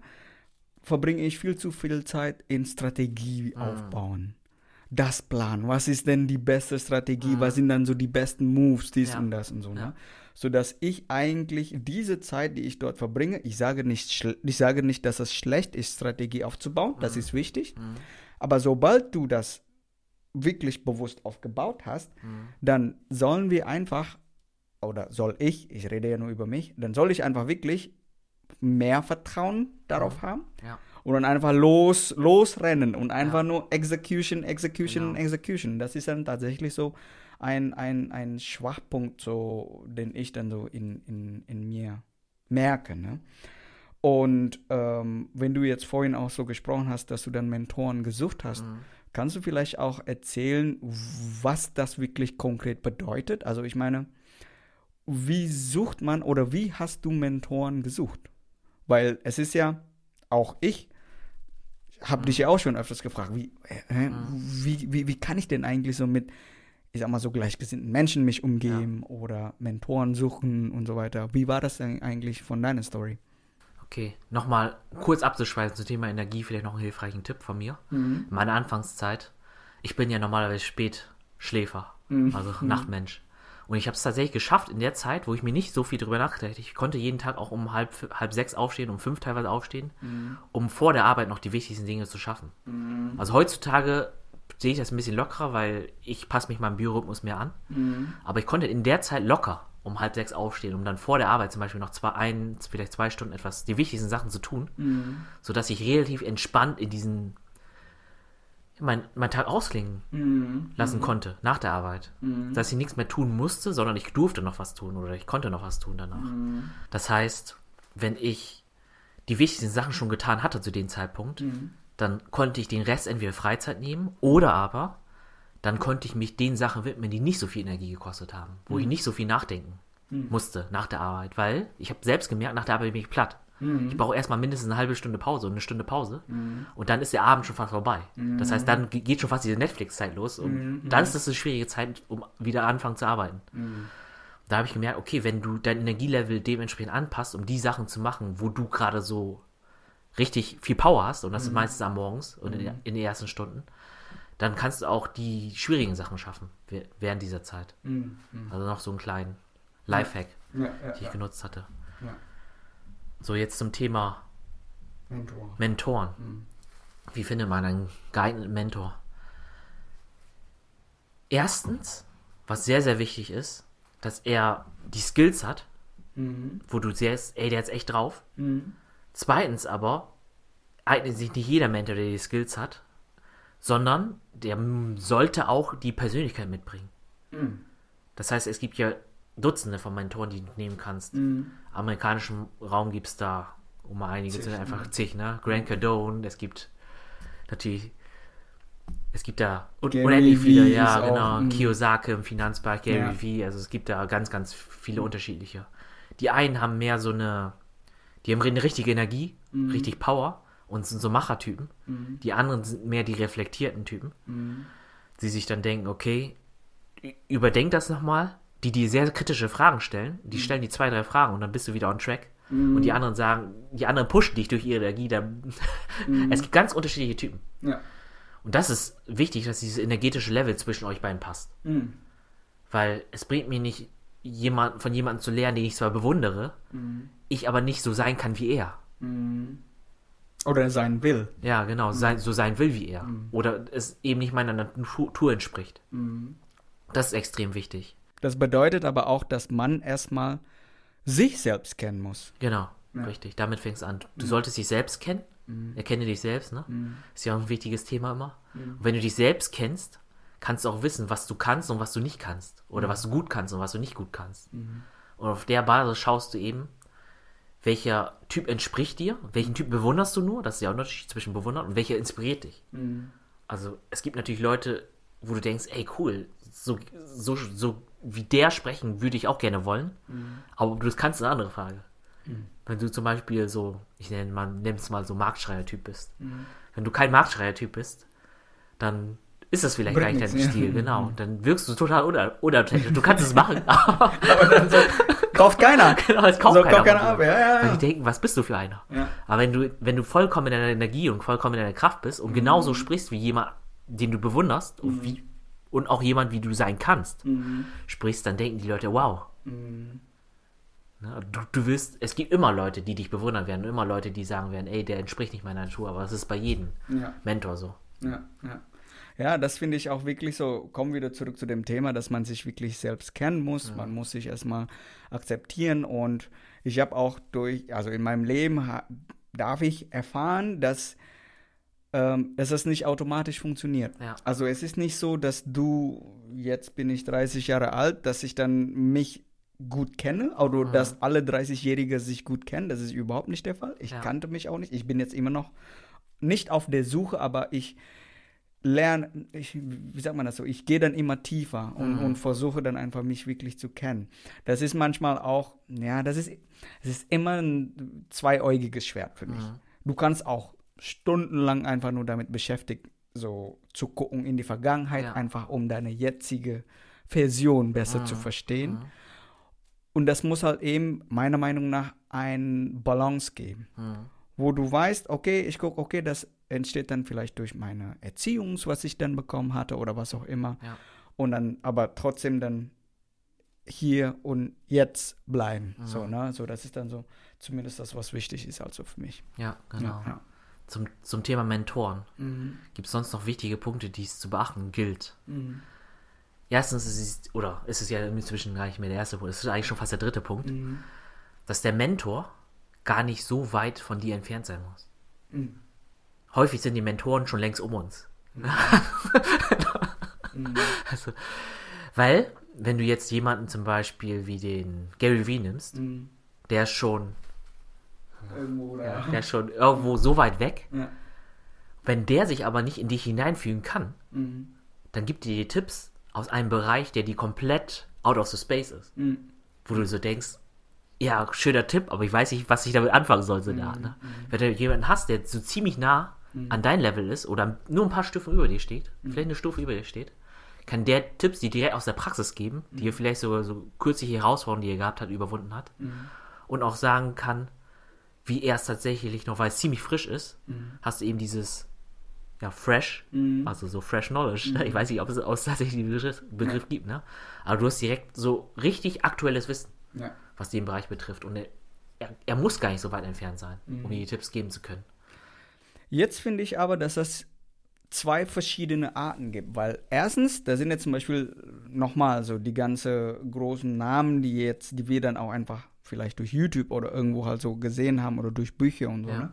verbringe ich viel zu viel Zeit in Strategie ah. aufbauen. Das Plan, was ist denn die beste Strategie, ah. was sind dann so die besten Moves, dies ja. und das und so, ne? ja. ne? Sodass ich eigentlich diese Zeit, die ich dort verbringe, ich sage nicht, ich sage nicht, dass es schlecht ist, Strategie aufzubauen, das mhm. ist wichtig, mhm. aber sobald du das wirklich bewusst aufgebaut hast, mhm. dann sollen wir einfach, oder soll ich, ich rede ja nur über mich, dann soll ich einfach wirklich mehr Vertrauen darauf haben. Ja. und dann einfach los, losrennen und einfach ja. nur Execution, Execution, genau. Execution. Das ist dann tatsächlich so ein, ein, ein Schwachpunkt, so, den ich dann so in, in, in mir merke. Ne? Und ähm, wenn du jetzt vorhin auch so gesprochen hast, dass du dann Mentoren gesucht hast, mhm. kannst du vielleicht auch erzählen, was das wirklich konkret bedeutet? Also ich meine, wie sucht man oder wie hast du Mentoren gesucht? Weil es ist ja, auch ich habe dich ja auch schon öfters gefragt, wie, äh, mhm. wie, wie, wie kann ich denn eigentlich so mit, ich sag mal so gleichgesinnten Menschen mich umgeben ja. oder Mentoren suchen und so weiter. Wie war das denn eigentlich von deiner Story? Okay, nochmal kurz abzuschweifen zum Thema Energie, vielleicht noch einen hilfreichen Tipp von mir. Mhm. Meine Anfangszeit, ich bin ja normalerweise Spätschläfer, mhm. also mhm. Nachtmensch. Und ich habe es tatsächlich geschafft in der Zeit, wo ich mir nicht so viel drüber nachgedacht Ich konnte jeden Tag auch um halb, halb sechs aufstehen, um fünf teilweise aufstehen, mhm. um vor der Arbeit noch die wichtigsten Dinge zu schaffen. Mhm. Also heutzutage sehe ich das ein bisschen lockerer, weil ich passe mich meinem Biorhythmus mehr an. Mhm. Aber ich konnte in der Zeit locker um halb sechs aufstehen, um dann vor der Arbeit zum Beispiel noch zwei, ein, vielleicht zwei Stunden etwas, die wichtigsten Sachen zu tun, mhm. sodass ich relativ entspannt in diesen, mein, mein Tag ausklingen mhm. lassen mhm. konnte nach der Arbeit. Mhm. Dass ich nichts mehr tun musste, sondern ich durfte noch was tun oder ich konnte noch was tun danach. Mhm. Das heißt, wenn ich die wichtigsten Sachen schon getan hatte zu dem Zeitpunkt, mhm. dann konnte ich den Rest entweder Freizeit nehmen oder aber dann konnte ich mich den Sachen widmen, die nicht so viel Energie gekostet haben, wo mhm. ich nicht so viel nachdenken mhm. musste nach der Arbeit, weil ich habe selbst gemerkt, nach der Arbeit bin ich platt. Mhm. Ich brauche erstmal mindestens eine halbe Stunde Pause und eine Stunde Pause mhm. und dann ist der Abend schon fast vorbei. Mhm. Das heißt, dann geht schon fast diese Netflix-Zeit los und mhm. dann ist das eine schwierige Zeit, um wieder anfangen zu arbeiten. Da habe ich gemerkt, okay, wenn du dein Energielevel dementsprechend anpasst, um die Sachen zu machen, wo du gerade so richtig viel Power hast, und das ist meistens am Morgens und in, in den ersten Stunden, dann kannst du auch die schwierigen Sachen schaffen während dieser Zeit. Mhm. Also noch so einen kleinen Lifehack, ja, ja, den ich ja. genutzt hatte. So, jetzt zum Thema Mentor. Mentoren. Mhm. Wie findet man einen geeigneten Mentor? Erstens, was sehr, sehr wichtig ist, dass er die Skills hat, mhm. wo du siehst, ey, der ist echt drauf. Mhm. Zweitens aber, eignet sich nicht jeder Mentor, der die Skills hat, sondern der sollte auch die Persönlichkeit mitbringen. Mhm. Das heißt, es gibt ja Dutzende von Mentoren, die du nehmen kannst. Mhm. Amerikanischen Raum gibt es da, um mal einige zig, zu einfach zig, ne? Grant Cardone, es gibt natürlich, es gibt da Gary unendlich viele, ja, genau, auch, Kiyosaki im Finanzbereich, Gary ja. Vee, also es gibt da ganz, ganz viele mhm. unterschiedliche. Die einen haben mehr so eine, die haben eine richtige Energie, mhm. richtig Power und sind so Machertypen. Mhm. Die anderen sind mehr die reflektierten Typen, mhm. die sich dann denken, okay, überdenk das nochmal. Die, die sehr kritische Fragen stellen, die mhm. stellen die zwei, drei Fragen und dann bist du wieder on track. Und die mhm. anderen sagen, die anderen pushen dich durch ihre Energie. Mhm. <laughs> es gibt ganz unterschiedliche Typen. Ja. Und das ist wichtig, dass dieses energetische Level zwischen euch beiden passt. Mhm. Weil es bringt mir nicht, jemand, von jemandem zu lernen, den ich zwar bewundere, ich aber nicht so sein kann wie er. Oder sein will. Ja, genau, mhm. sein, so sein will wie er. Mhm. Oder es eben nicht meiner Natur entspricht. Mhm. Das ist extrem wichtig. Das bedeutet aber auch, dass man erstmal sich selbst kennen muss. Genau, ja. richtig. Damit fängst du an. Du mhm. solltest dich selbst kennen. Mhm. Erkenne dich selbst, ne? Mhm. Ist ja auch ein wichtiges Thema immer. Und wenn du dich selbst kennst, kannst du auch wissen, was du kannst und was du nicht kannst. Oder was du gut kannst und was du nicht gut kannst. Und auf der Basis schaust du eben, welcher Typ entspricht dir, welchen Typ bewunderst du nur, das ist ja auch ein Unterschied zwischen bewundern und welcher inspiriert dich. Mhm. Also es gibt natürlich Leute, wo du denkst, ey cool, so, so, so wie der sprechen würde ich auch gerne wollen, mhm. aber das kannst eine andere Frage. Mhm. Wenn du zum Beispiel so, ich nenne mal, nimm es mal so Marktschreier-Typ bist. Mhm. Wenn du kein Marktschreier-Typ bist, dann ist das vielleicht Bringt gar nicht dein Stil, genau. Mhm. Dann wirkst du total unauthentisch. Du kannst es machen, <laughs> aber, aber so, kauft keiner. <laughs> genau, es kauft so, keiner. Kauft keiner ab. Ja, ja, ja. Weil die denken, was bist du für einer? Ja. Aber wenn du, wenn du vollkommen in deiner Energie und vollkommen in deiner Kraft bist und mhm. genauso sprichst wie jemand, den du bewunderst mhm. und, wie, und auch jemand, wie du sein kannst, mhm. sprichst, dann denken die Leute, wow. Mhm. Du, du wirst, es gibt immer Leute, die dich bewundern werden, immer Leute, die sagen werden, ey, der entspricht nicht meiner Natur, aber das ist bei jedem ja. Mentor so. Ja, ja. Ja, das finde ich auch wirklich so, kommen wieder zurück zu dem Thema, dass man sich wirklich selbst kennen muss. Ja. Man muss sich erstmal akzeptieren und ich habe auch durch, also in meinem Leben darf ich erfahren, dass, ähm, dass das nicht automatisch funktioniert. Ja. Also es ist nicht so, dass du, jetzt bin ich 30 Jahre alt, dass ich dann mich gut kenne, oder mhm. dass alle 30-Jährige sich gut kennen. Das ist überhaupt nicht der Fall. Ich ja. kannte mich auch nicht. Ich bin jetzt immer noch nicht auf der Suche, aber ich lerne, ich, wie sagt man das so, ich gehe dann immer tiefer und, mhm. und, versuche dann einfach mich wirklich zu kennen. Das ist manchmal auch, ja, das ist, es ist immer ein zweiäugiges Schwert für mich. Mhm. Du kannst auch stundenlang einfach nur damit beschäftigt, so zu gucken in die Vergangenheit, ja. einfach um deine jetzige Version besser mhm. zu verstehen. Mhm. Und das muss halt eben meiner Meinung nach ein Balance geben, mhm. wo du weißt, okay, ich gucke, okay, das entsteht dann vielleicht durch meine Erziehung, was ich dann bekommen hatte oder was auch immer. Ja. Und dann aber trotzdem dann hier und jetzt bleiben. So, ne? So, das ist dann so zumindest das, was wichtig ist, also für mich. Ja, genau. Ja. Zum, zum Thema Mentoren. Mhm. Gibt es sonst noch wichtige Punkte, die es zu beachten gilt? Mhm. Erstens ist es, oder ist es ja inzwischen gar nicht mehr der erste Punkt, es ist eigentlich schon fast der dritte Punkt, mhm. dass der Mentor gar nicht so weit von dir entfernt sein muss. Mhm häufig sind die Mentoren schon längst um uns. Mhm. <laughs> also, weil, wenn du jetzt jemanden zum Beispiel wie den Gary Vee nimmst, mhm. der schon irgendwo, ja, der ist schon irgendwo so weit weg. Ja. Wenn der sich aber nicht in dich hineinfühlen kann, mhm. dann gibt dir die Tipps aus einem Bereich, der die komplett out of the space ist. Mhm. Wo du so denkst, ja, schöner Tipp, aber ich weiß nicht, was ich damit anfangen soll. So mhm. da, ne? Mhm. Wenn du jemanden hast, der so ziemlich nah mhm. an dein Level ist oder nur ein paar Stufen über dir steht, mhm. vielleicht eine Stufe über dir steht, kann der Tipps, die direkt aus der Praxis geben, die er vielleicht sogar so kürzliche Herausforderungen, die er gehabt hat, überwunden hat und auch sagen kann, wie er es tatsächlich noch, weil es ziemlich frisch ist, mhm. hast du eben dieses ja, fresh, mhm. also so fresh knowledge. Mhm. Ich weiß nicht, ob es aus tatsächlich den Begriff, Begriff ja. gibt, ne? Aber du hast direkt so richtig aktuelles Wissen, ja. was den Bereich betrifft. Und er, er, muss gar nicht so weit entfernt sein, mhm. um dir die Tipps geben zu können. Jetzt finde ich aber, dass es zwei verschiedene Arten gibt, weil erstens, da sind jetzt zum Beispiel nochmal so die ganze großen Namen, die jetzt, die wir dann auch einfach vielleicht durch YouTube oder irgendwo halt so gesehen haben oder durch Bücher und so, ja. ne?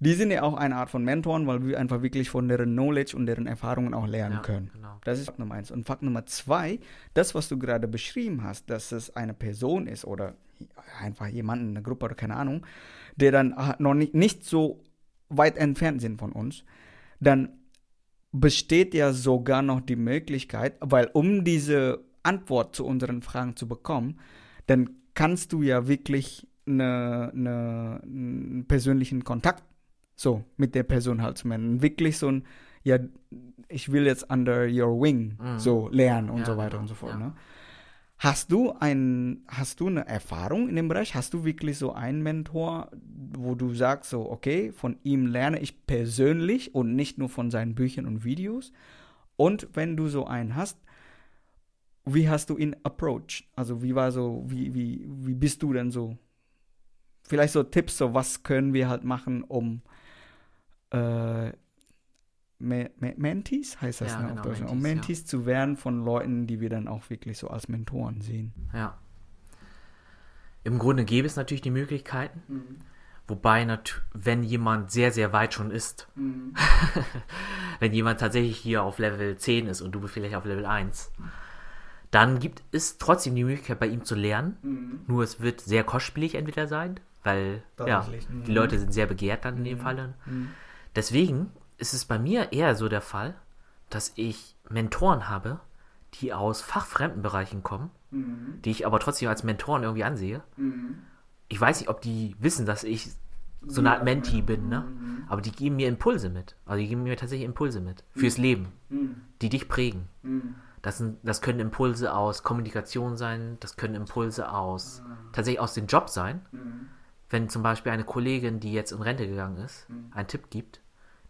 Die sind ja auch eine Art von Mentoren, weil wir einfach wirklich von deren Knowledge und deren Erfahrungen auch lernen ja, können. Genau. Das ist Fakt Nummer eins. Und Fakt Nummer zwei, das, was du gerade beschrieben hast, dass es eine Person ist oder einfach jemand, eine Gruppe oder keine Ahnung, der dann noch nicht, nicht so weit entfernt sind von uns, dann besteht ja sogar noch die Möglichkeit, weil um diese Antwort zu unseren Fragen zu bekommen, dann kannst du ja wirklich eine, eine, einen persönlichen Kontakt so mit der Person halt zu machen. Wirklich so ein, ja, ich will jetzt under your wing mhm. so lernen und ja, so weiter genau. und so fort. Ja. Ne? Hast du ein, hast du eine Erfahrung in dem Bereich? Hast du wirklich so einen Mentor, wo du sagst so, okay, von ihm lerne ich persönlich und nicht nur von seinen Büchern und Videos? Und wenn du so einen hast, wie hast du ihn approached? Also wie war so, wie, wie, wie bist du denn so? Vielleicht so Tipps, so was können wir halt machen, um äh, Me Me Mentees heißt das, ja, ne, genau, Mentees, um Mentees ja. zu werden von Leuten, die wir dann auch wirklich so als Mentoren sehen. Ja. Im Grunde gäbe es natürlich die Möglichkeiten, mhm. wobei, wenn jemand sehr, sehr weit schon ist, mhm. <laughs> wenn jemand tatsächlich hier auf Level 10 ist und du vielleicht auf Level 1, dann gibt es trotzdem die Möglichkeit, bei ihm zu lernen. Mhm. Nur es wird sehr kostspielig entweder sein, weil ja, die Leute sind sehr begehrt dann in dem mhm. Fall. Mhm. Deswegen ist es bei mir eher so der Fall, dass ich Mentoren habe, die aus fachfremden Bereichen kommen, mhm. die ich aber trotzdem als Mentoren irgendwie ansehe. Mhm. Ich weiß nicht, ob die wissen, dass ich so eine Art Mentee bin, ne? Mhm. Aber die geben mir Impulse mit. Also die geben mir tatsächlich Impulse mit fürs mhm. Leben, mhm. die dich prägen. Mhm. Das, sind, das können Impulse aus Kommunikation sein, das können Impulse aus tatsächlich aus dem Job sein. Wenn zum Beispiel eine Kollegin, die jetzt in Rente gegangen ist, einen Tipp gibt,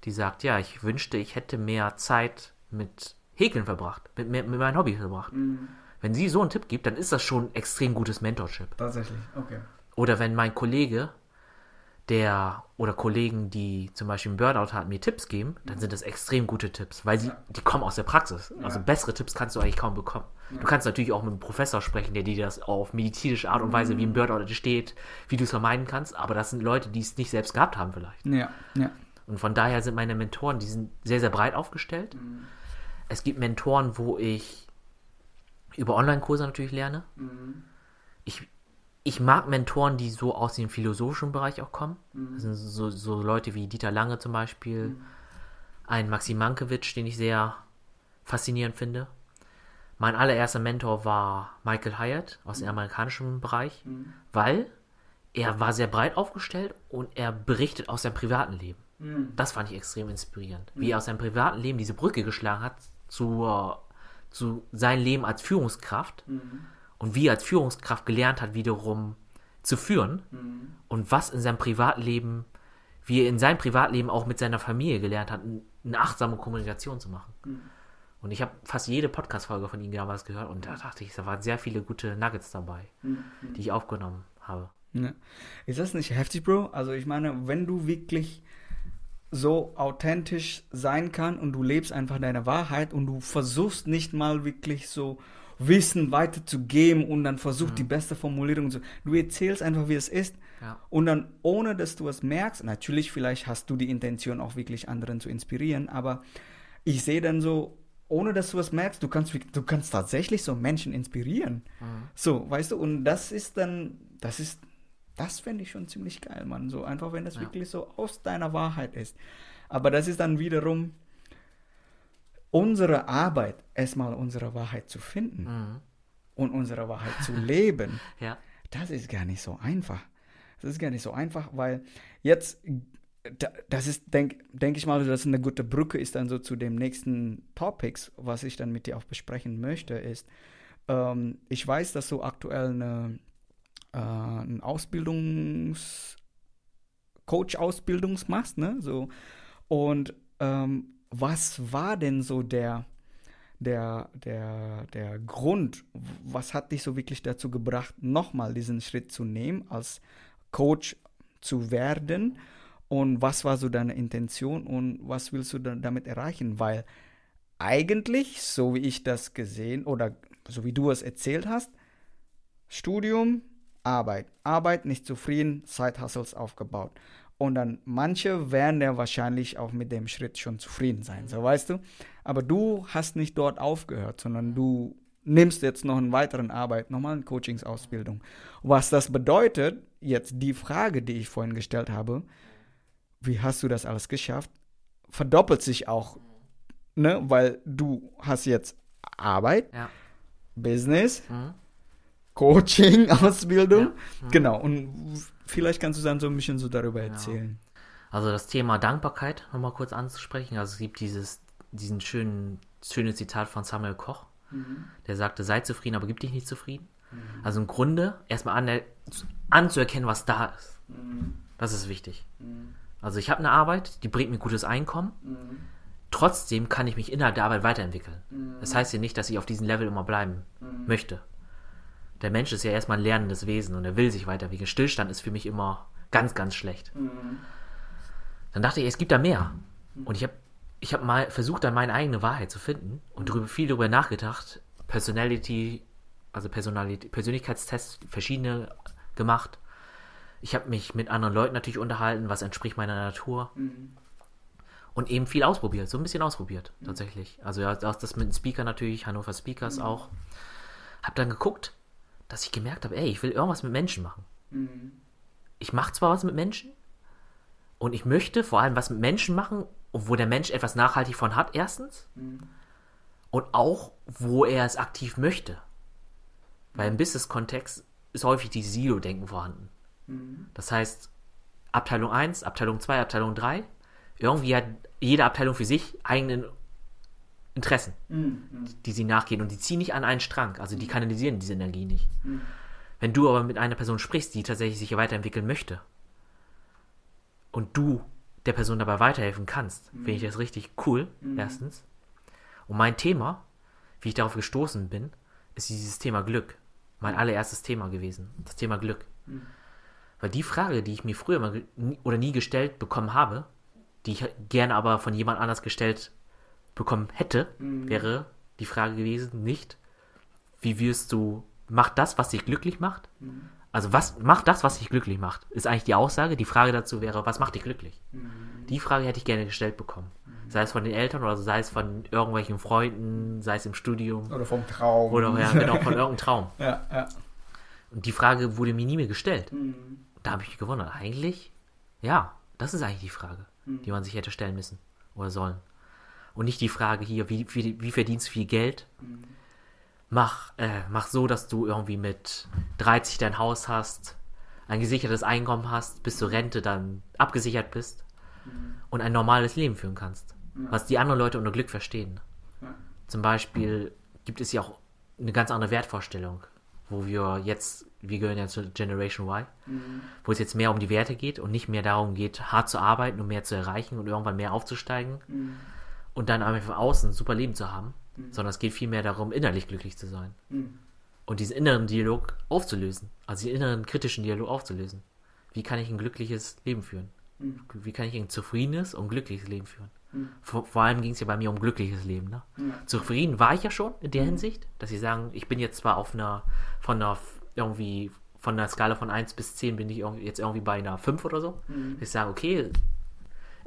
die sagt, ja, ich wünschte, ich hätte mehr Zeit mit Häkeln verbracht, mit, mit, mit meinem Hobby verbracht. Mhm. Wenn sie so einen Tipp gibt, dann ist das schon extrem gutes Mentorship. Tatsächlich, okay. Oder wenn mein Kollege, der oder Kollegen, die zum Beispiel einen Burnout hatten, mir Tipps geben, dann sind das extrem gute Tipps, weil sie, die kommen aus der Praxis. Also bessere Tipps kannst du eigentlich kaum bekommen. Du kannst natürlich auch mit einem Professor sprechen, der dir das auf medizinische Art und Weise, wie ein Burnout steht, wie du es vermeiden kannst, aber das sind Leute, die es nicht selbst gehabt haben vielleicht. Ja, ja. Und von daher sind meine Mentoren, die sind sehr, sehr breit aufgestellt. Mhm. Es gibt Mentoren, wo ich über Online-Kurse natürlich lerne. Mhm. Ich ich mag Mentoren, die so aus dem philosophischen Bereich auch kommen. Mhm. Das sind so, so, Leute wie Dieter Lange zum Beispiel, mhm. ein Maxim Mankiewicz, den ich sehr faszinierend finde. Mein allererster Mentor war Michael Hyatt aus dem mhm. amerikanischen Bereich, mhm. weil er war sehr breit aufgestellt und er berichtet aus seinem privaten Leben. Mhm. Das fand ich extrem inspirierend. Wie er aus seinem privaten Leben diese Brücke geschlagen hat zu, zu seinem Leben als Führungskraft und wie er als Führungskraft gelernt hat, wiederum zu führen mhm. und was in seinem Privatleben, wie er in seinem Privatleben auch mit seiner Familie gelernt hat, eine achtsame Kommunikation zu machen. Mhm. Und ich habe fast jede Podcast-Folge von ihm damals gehört und da dachte ich, da waren sehr viele gute Nuggets dabei, mhm. die ich aufgenommen habe. Ja. Ist das nicht heftig, Bro? Also ich meine, wenn du wirklich so authentisch sein kann und du lebst einfach deine Wahrheit und du versuchst nicht mal wirklich so Wissen weiterzugeben und dann versucht mhm. die beste Formulierung zu. Du erzählst einfach, wie es ist. Ja. Und dann, ohne dass du es merkst, natürlich, vielleicht hast du die Intention auch wirklich anderen zu inspirieren, aber ich sehe dann so, ohne dass du es merkst, du kannst, du kannst tatsächlich so Menschen inspirieren. Mhm. So, weißt du, und das ist dann, das ist, das fände ich schon ziemlich geil, Mann. So einfach, wenn das ja. wirklich so aus deiner Wahrheit ist. Aber das ist dann wiederum, unsere Arbeit, erstmal unsere Wahrheit zu finden mhm. und unsere Wahrheit zu leben, <laughs> ja. das ist gar nicht so einfach. Das ist gar nicht so einfach, weil jetzt, das ist, denke denk ich mal, dass eine gute Brücke ist dann so zu dem nächsten Topics, was ich dann mit dir auch besprechen möchte, ist, ähm, ich weiß, dass du aktuell eine, äh, eine Ausbildungs- Coach-Ausbildung machst, ne? So, und ähm, was war denn so der, der, der, der Grund? Was hat dich so wirklich dazu gebracht, nochmal diesen Schritt zu nehmen, als Coach zu werden? Und was war so deine Intention und was willst du damit erreichen? Weil eigentlich, so wie ich das gesehen oder so wie du es erzählt hast, Studium, Arbeit. Arbeit nicht zufrieden, Side-Hustles aufgebaut. Und dann manche werden ja wahrscheinlich auch mit dem Schritt schon zufrieden sein, so weißt du. Aber du hast nicht dort aufgehört, sondern du nimmst jetzt noch einen weiteren Arbeit, nochmal eine Coachingsausbildung. Was das bedeutet, jetzt die Frage, die ich vorhin gestellt habe, wie hast du das alles geschafft, verdoppelt sich auch, ne, weil du hast jetzt Arbeit, ja. Business, mhm. Coaching, Ausbildung, ja. mhm. genau. Und vielleicht kannst du dann so ein bisschen so darüber erzählen. Also das Thema Dankbarkeit nochmal kurz anzusprechen. Also es gibt dieses, diesen schönen, schönes Zitat von Samuel Koch, mhm. der sagte, sei zufrieden, aber gib dich nicht zufrieden. Mhm. Also im Grunde erstmal an, anzuerkennen, was da ist. Mhm. Das ist wichtig. Mhm. Also ich habe eine Arbeit, die bringt mir gutes Einkommen. Mhm. Trotzdem kann ich mich innerhalb der Arbeit weiterentwickeln. Das heißt ja nicht, dass ich auf diesem Level immer bleiben möchte der Mensch ist ja erstmal ein lernendes Wesen und er will sich weiterentwickeln. Stillstand ist für mich immer ganz, ganz schlecht. Mhm. Dann dachte ich, es gibt da mehr. Und ich habe ich hab mal versucht, dann meine eigene Wahrheit zu finden und darüber, viel darüber nachgedacht. Personality, also Personality, Persönlichkeitstests, verschiedene gemacht. Ich habe mich mit anderen Leuten natürlich unterhalten, was entspricht meiner Natur. Mhm. Und eben viel ausprobiert, so ein bisschen ausprobiert, mhm. tatsächlich. Also ja, das mit dem Speaker natürlich, Hannover Speakers mhm. auch. Hab dann geguckt, dass ich gemerkt habe, ey, ich will irgendwas mit Menschen machen. Mhm. Ich mache zwar was mit Menschen und ich möchte vor allem was mit Menschen machen, wo der Mensch etwas nachhaltig von hat, erstens. Mhm. Und auch, wo er es aktiv möchte. Weil im Business-Kontext ist häufig die Silo-Denken vorhanden. Mhm. Das heißt, Abteilung 1, Abteilung 2, Abteilung 3, irgendwie hat jede Abteilung für sich eigenen Interessen, mhm. die sie nachgehen und die ziehen nicht an einen Strang, also die mhm. kanalisieren diese Energie nicht. Mhm. Wenn du aber mit einer Person sprichst, die tatsächlich sich weiterentwickeln möchte und du der Person dabei weiterhelfen kannst, mhm. finde ich das richtig cool, mhm. erstens. Und mein Thema, wie ich darauf gestoßen bin, ist dieses Thema Glück. Mein allererstes Thema gewesen, das Thema Glück. Mhm. Weil die Frage, die ich mir früher mal oder nie gestellt bekommen habe, die ich gerne aber von jemand anders gestellt bekommen hätte, mhm. wäre die Frage gewesen, nicht, wie wirst du, mach das, was dich glücklich macht? Mhm. Also was macht das, was dich glücklich macht? Ist eigentlich die Aussage. Die Frage dazu wäre, was macht dich glücklich? Mhm. Die Frage hätte ich gerne gestellt bekommen. Mhm. Sei es von den Eltern oder sei es von irgendwelchen Freunden, sei es im Studium. Oder vom Traum. Oder ja, genau, von <laughs> irgendeinem Traum. ja, ja. Und die Frage wurde mir nie mehr gestellt. Mhm. Da habe ich mich gewundert. Eigentlich, ja, das ist eigentlich die Frage, mhm. die man sich hätte stellen müssen oder sollen. Und nicht die Frage hier, wie, wie, wie verdienst du viel Geld? Mhm. Mach, äh, mach so, dass du irgendwie mit 30 dein Haus hast, ein gesichertes Einkommen hast, bis zur Rente dann abgesichert bist mhm. und ein normales Leben führen kannst. Ja. Was die anderen Leute unter Glück verstehen. Ja. Zum Beispiel gibt es ja auch eine ganz andere Wertvorstellung wo wir jetzt, wir gehören ja zur Generation Y, mhm. wo es jetzt mehr um die Werte geht und nicht mehr darum geht, hart zu arbeiten und mehr zu erreichen und irgendwann mehr aufzusteigen mhm. Und dann einfach von außen ein super Leben zu haben, mhm. sondern es geht vielmehr darum, innerlich glücklich zu sein. Mhm. Und diesen inneren Dialog aufzulösen, also den inneren kritischen Dialog aufzulösen. Wie kann ich ein glückliches Leben führen? Mhm. Wie kann ich ein zufriedenes und glückliches Leben führen? Vor, vor, allem ging es ja bei mir um glückliches Leben. Ne? Zufrieden war ich ja schon in der mhm. Hinsicht, dass sie sagen, ich bin jetzt zwar auf einer, von einer, irgendwie, von einer Skala von 1 bis 10 bin ich jetzt irgendwie bei einer 5 oder so. Mhm. Ich sage, okay,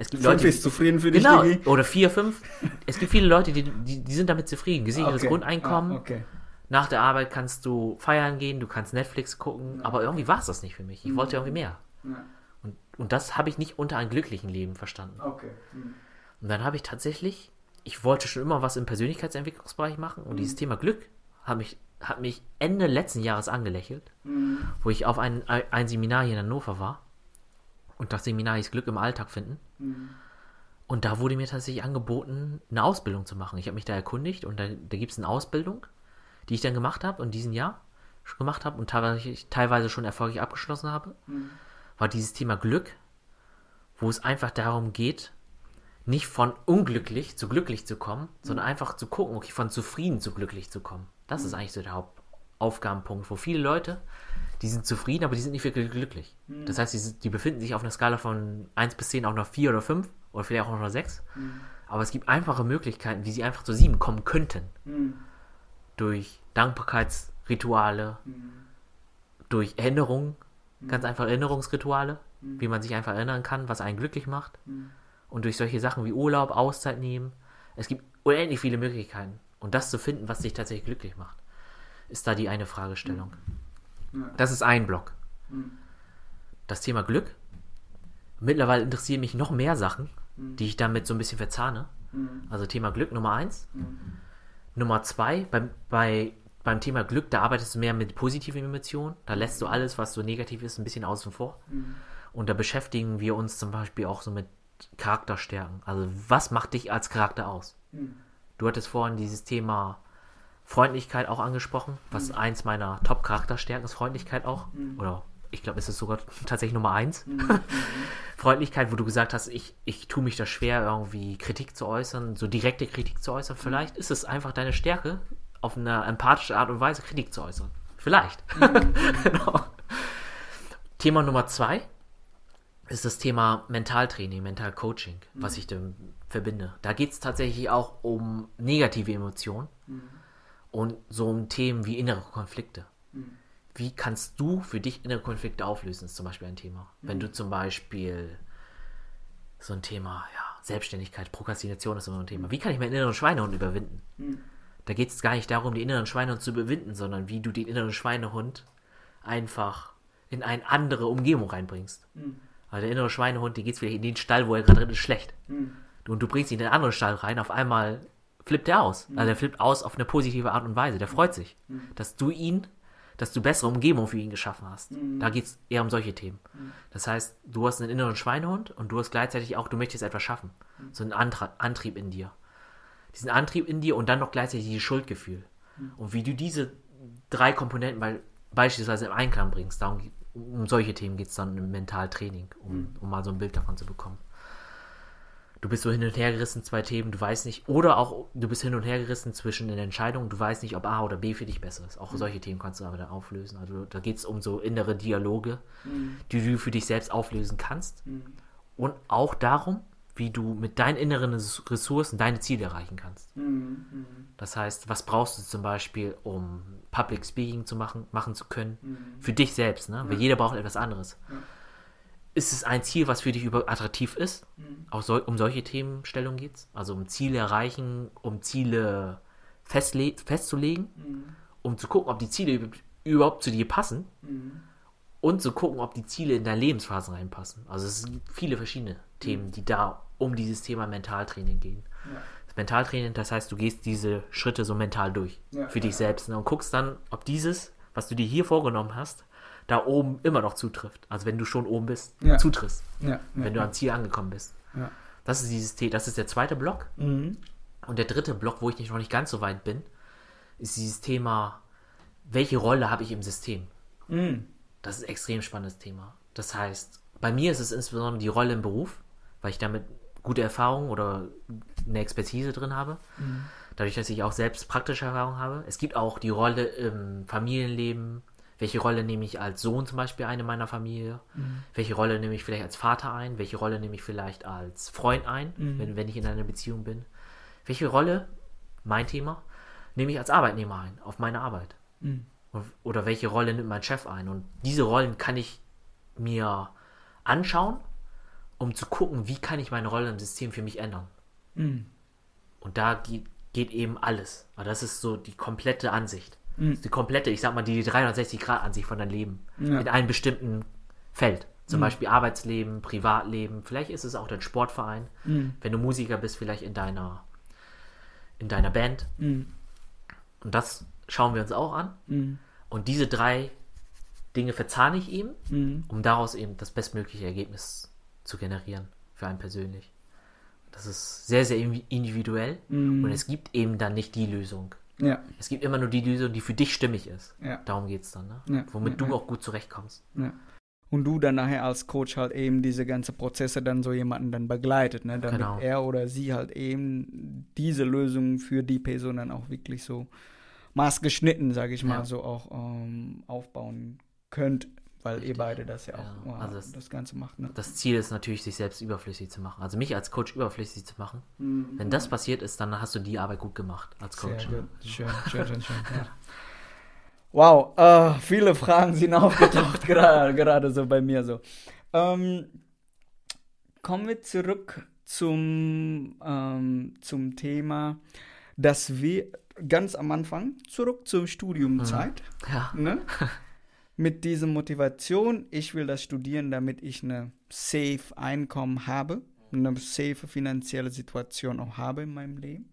es gibt Leute, ist zufrieden für dich, genau, Digi? oder 4, 5. es gibt viele Leute, die, die, die sind damit zufrieden. Gesichertes okay. Grundeinkommen. Ah, okay. Nach der Arbeit kannst du feiern gehen, du kannst Netflix gucken, ja. aber irgendwie war es das nicht für mich. Ich mhm. wollte irgendwie mehr. Ja. Und, und das habe ich nicht unter einem glücklichen Leben verstanden. Okay. Mhm. Und dann habe ich tatsächlich, ich wollte schon immer was im Persönlichkeitsentwicklungsbereich machen und mhm. dieses Thema Glück hat mich, hat mich Ende letzten Jahres angelächelt, mhm. wo ich auf ein, ein Seminar hier in Hannover war. Und das Seminar hieß Glück im Alltag finden. Mhm. Und da wurde mir tatsächlich angeboten, eine Ausbildung zu machen. Ich habe mich da erkundigt und da, da gibt es eine Ausbildung, die ich dann gemacht habe in diesem Jahr schon gemacht habe und teilweise, teilweise schon erfolgreich abgeschlossen habe, mhm. war dieses Thema Glück, wo es einfach darum geht, nicht von unglücklich zu glücklich zu kommen, sondern einfach zu gucken, okay, von zufrieden zu glücklich zu kommen. Das ist eigentlich so der Hauptaufgabenpunkt, wo viele Leute, die sind zufrieden, aber die sind nicht wirklich glücklich. Mhm. Das heißt, die, die, befinden sich auf einer Skala von 1 bis 10 auch noch 4 oder 5 oder vielleicht auch noch 6. Mhm. Aber es gibt einfache Möglichkeiten, wie sie einfach zu 7 kommen könnten. Mhm. Durch Dankbarkeitsrituale, mhm. durch Erinnerungen, ganz einfach Erinnerungsrituale, wie man sich einfach erinnern kann, was einen glücklich macht und durch solche Sachen wie Urlaub, Auszeit nehmen. Es gibt unendlich viele Möglichkeiten. Und das zu finden, was dich tatsächlich glücklich macht, ist da die eine Fragestellung. Das ist ein Block. Das Thema Glück. Mittlerweile interessieren mich noch mehr Sachen, die ich damit so ein bisschen verzahne. Also Thema Glück Nummer eins. Nummer zwei, beim, bei, beim Thema Glück, da arbeitest du mehr mit positiven Emotionen. Da lässt du alles, was so negativ ist, ein bisschen außen vor. Und da beschäftigen wir uns zum Beispiel auch so mit Charakterstärken. Also was macht dich als Charakter aus? Mhm. Du hattest vorhin dieses Thema Freundlichkeit auch angesprochen, was mhm. eins meiner Top-Charakterstärken ist, Freundlichkeit auch. Mhm. Oder ich glaube, es ist sogar <laughs> tatsächlich Nummer eins. Mhm. Mhm. <laughs> Freundlichkeit, wo du gesagt hast, ich, ich tue mich da schwer, irgendwie Kritik zu äußern, so direkte Kritik zu äußern. Mhm. Vielleicht ist es einfach deine Stärke, auf eine empathische Art und Weise Kritik zu äußern. Vielleicht. <laughs> genau. Thema Nummer zwei ist das Thema Mentaltraining, Mentalcoaching, mhm. was ich damit verbinde. Da geht es tatsächlich auch um negative Emotionen mhm. Und so um Themen wie innere Konflikte. Mhm. Wie kannst du für dich innere Konflikte auflösen, ist zum Beispiel ein Thema. Wenn du zum Beispiel so ein Thema, ja, Selbstständigkeit, Prokrastination ist immer ein Thema. Wie kann ich meinen inneren Schweinehund überwinden? Da geht es gar nicht darum, den inneren Schweinehund zu überwinden, sondern wie du den inneren Schweinehund einfach in eine andere Umgebung reinbringst. Mhm. Weil der innere Schweinehund, die geht vielleicht in den Stall, wo er gerade drin ist, schlecht. Mhm. Und du bringst ihn in den anderen Stall rein, auf einmal flippt er aus. Mhm. Also er flippt aus auf eine positive Art und Weise. Der freut sich, mhm. dass du ihn, dass du bessere Umgebung für ihn geschaffen hast. Mhm. Da geht es eher um solche Themen. Mhm. Das heißt, du hast einen inneren Schweinehund und du hast gleichzeitig auch, du möchtest etwas schaffen. Mhm. So einen Antra Antrieb in dir. Diesen Antrieb in dir und dann noch gleichzeitig dieses Schuldgefühl. Und wie du diese drei Komponenten beispielsweise im Einklang bringst, darum um solche Themen geht es dann im Mentaltraining, um, mhm. um mal so ein Bild davon zu bekommen. Du bist so hin und her gerissen, zwei Themen, du weißt nicht, oder auch du bist hin und her gerissen zwischen den Entscheidungen, du weißt nicht, ob A oder B für dich besser ist. Auch mhm. solche Themen kannst du aber dann auflösen. Also da geht es um so innere Dialoge, mhm. die du für dich selbst auflösen kannst. Mhm. Und auch darum, wie du mit deinen inneren Ressourcen deine Ziele erreichen kannst. Mhm. mhm. Das heißt, was brauchst du zum Beispiel, um Public Speaking zu machen, machen zu können? Mhm. Für dich selbst, ne? Weil jeder braucht etwas anderes. Ja ist es ein Ziel, was für dich über attraktiv ist? Mhm. Auch so, um solche Themenstellungen geht es? Also um Ziele erreichen, um Ziele festzulegen, mhm. um zu gucken, ob die Ziele überhaupt zu dir passen mhm. und zu gucken, ob die Ziele in deine Lebensphase reinpassen. Also es sind viele verschiedene Themen, mhm. die da um dieses Thema Mentaltraining gehen. Ja. Das Mentaltraining, das heißt, du gehst diese Schritte so mental durch ja, für dich ja. selbst ne, und guckst dann, ob dieses, was du dir hier vorgenommen hast, da oben immer noch zutrifft. Also wenn du schon oben bist, ja. zutriffst. Ja, wenn du am Ziel angekommen bist. Das ist dieses das ist der zweite Block. Mhm. Und der dritte Block, wo ich noch nicht ganz so weit bin, ist dieses Thema, welche Rolle habe ich im System? Mhm. Das ist ein extrem spannendes Thema. Das heißt, bei mir ist es insbesondere die Rolle im Beruf, weil ich damit gute Erfahrung oder eine Expertise drin habe. Mhm. Dadurch, dass ich auch selbst praktische Erfahrung habe. Es gibt auch die Rolle im Familienleben, welche Rolle nehme ich als Sohn zum Beispiel ein in meiner Familie? Mhm. Welche Rolle nehme ich vielleicht als Vater ein? Welche Rolle nehme ich vielleicht als Freund ein, mhm. wenn, wenn ich in einer Beziehung bin? Welche Rolle, mein Thema, nehme ich als Arbeitnehmer ein, auf meine Arbeit? Mhm. Oder welche Rolle nimmt mein Chef ein? Und diese Rollen kann ich mir anschauen, um zu gucken, wie kann ich meine Rolle im System für mich ändern. Mhm. Und da geht, geht eben alles. Aber das ist so die komplette Ansicht. Mhm. Die komplette, ich sag mal, die 360-Grad-Ansicht von deinem Leben. Ja. In einem bestimmten Feld. Zum mhm. Beispiel Arbeitsleben, Privatleben, vielleicht ist es auch dein Sportverein. Mhm. Wenn du Musiker bist, vielleicht in deiner, in deiner Band. Mhm. Und das schauen wir uns auch an. Mhm. Und diese drei Dinge verzahne ich ihm, mhm. um daraus eben das bestmögliche Ergebnis zu generieren für einen persönlich. Das ist sehr, sehr individuell mhm. und es gibt eben dann nicht die Lösung. Ja. Es gibt immer nur die Lösung, die für dich stimmig ist. Ja. Darum geht es dann, ne? Ja. Womit du auch gut zurechtkommst. Und du dann nachher als Coach halt eben diese ganzen Prozesse dann so jemanden dann begleitet, ne? Damit genau. er oder sie halt eben diese Lösung für die Person dann auch wirklich so maßgeschnitten, sage ich mal, so auch ähm, aufbauen könnt weil Richtig. ihr beide das ja auch ja, also das, das, Ganze macht. Ne? Das Ziel ist natürlich, sich selbst überflüssig zu machen. Also mich als Coach überflüssig zu machen. Mhm. Wenn das passiert ist, dann hast du die Arbeit gut gemacht als Coach. Sehr gut. Schön, schön, schön, schön. Ja. Wow, äh, viele Fragen sind <laughs> aufgetaucht, gerade, gerade so bei mir so. Ähm, kommen wir zurück zum, ähm, zum Thema, dass wir ganz am Anfang, zurück zur Studiumzeit, mhm. ja. ne? <laughs> mit dieser Motivation, ich will das studieren, damit ich eine safe Einkommen habe, eine safe finanzielle Situation auch habe in meinem Leben.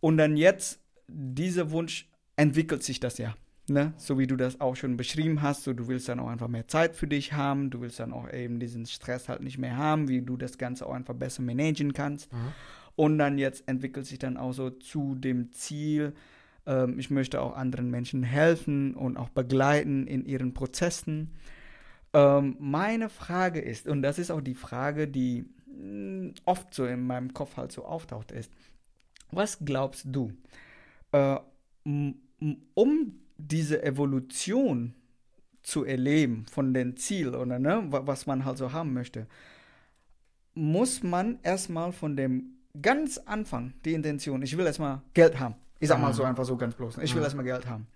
Und dann jetzt, dieser Wunsch entwickelt sich das ja. Ne? So wie du das auch schon beschrieben hast, so du willst dann auch einfach mehr Zeit für dich haben, du willst dann auch eben diesen Stress halt nicht mehr haben, wie du das Ganze auch einfach besser managen kannst. Mhm. Und dann jetzt entwickelt sich dann auch so zu dem Ziel, ähm, ich möchte auch anderen Menschen helfen und auch begleiten in ihren Prozessen. Ähm, meine Frage ist, und das ist auch die Frage, die mm, oft so in meinem Kopf halt so auftaucht, ist, was glaubst du, äh, um diese Evolution zu erleben von den Zielen oder ne, was man halt so haben möchte, muss man erstmal von dem ganz Anfang die Intention, ich will erstmal Geld haben, ich sag mal so einfach so ganz bloß. Ich will erstmal Geld haben.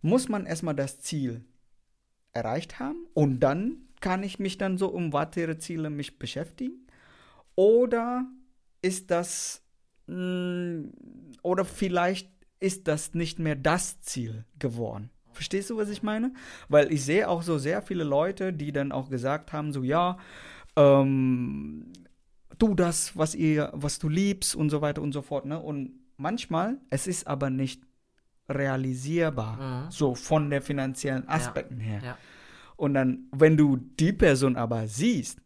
Muss man erstmal das Ziel erreicht haben und dann kann ich mich dann so um weitere Ziele mich beschäftigen? Oder ist das mh, mm, oder vielleicht ist das nicht mehr das Ziel geworden? Verstehst du, was ich meine? Weil ich sehe auch so sehr viele Leute, die dann auch gesagt haben, so ja, ähm, tu das, was ihr, was du liebst und so weiter und so fort, ne? Und manchmal, es ist aber nicht realisierbar, mhm. so von den finanziellen Aspekten ja. her. Ja. Und dann, wenn du die Person aber siehst,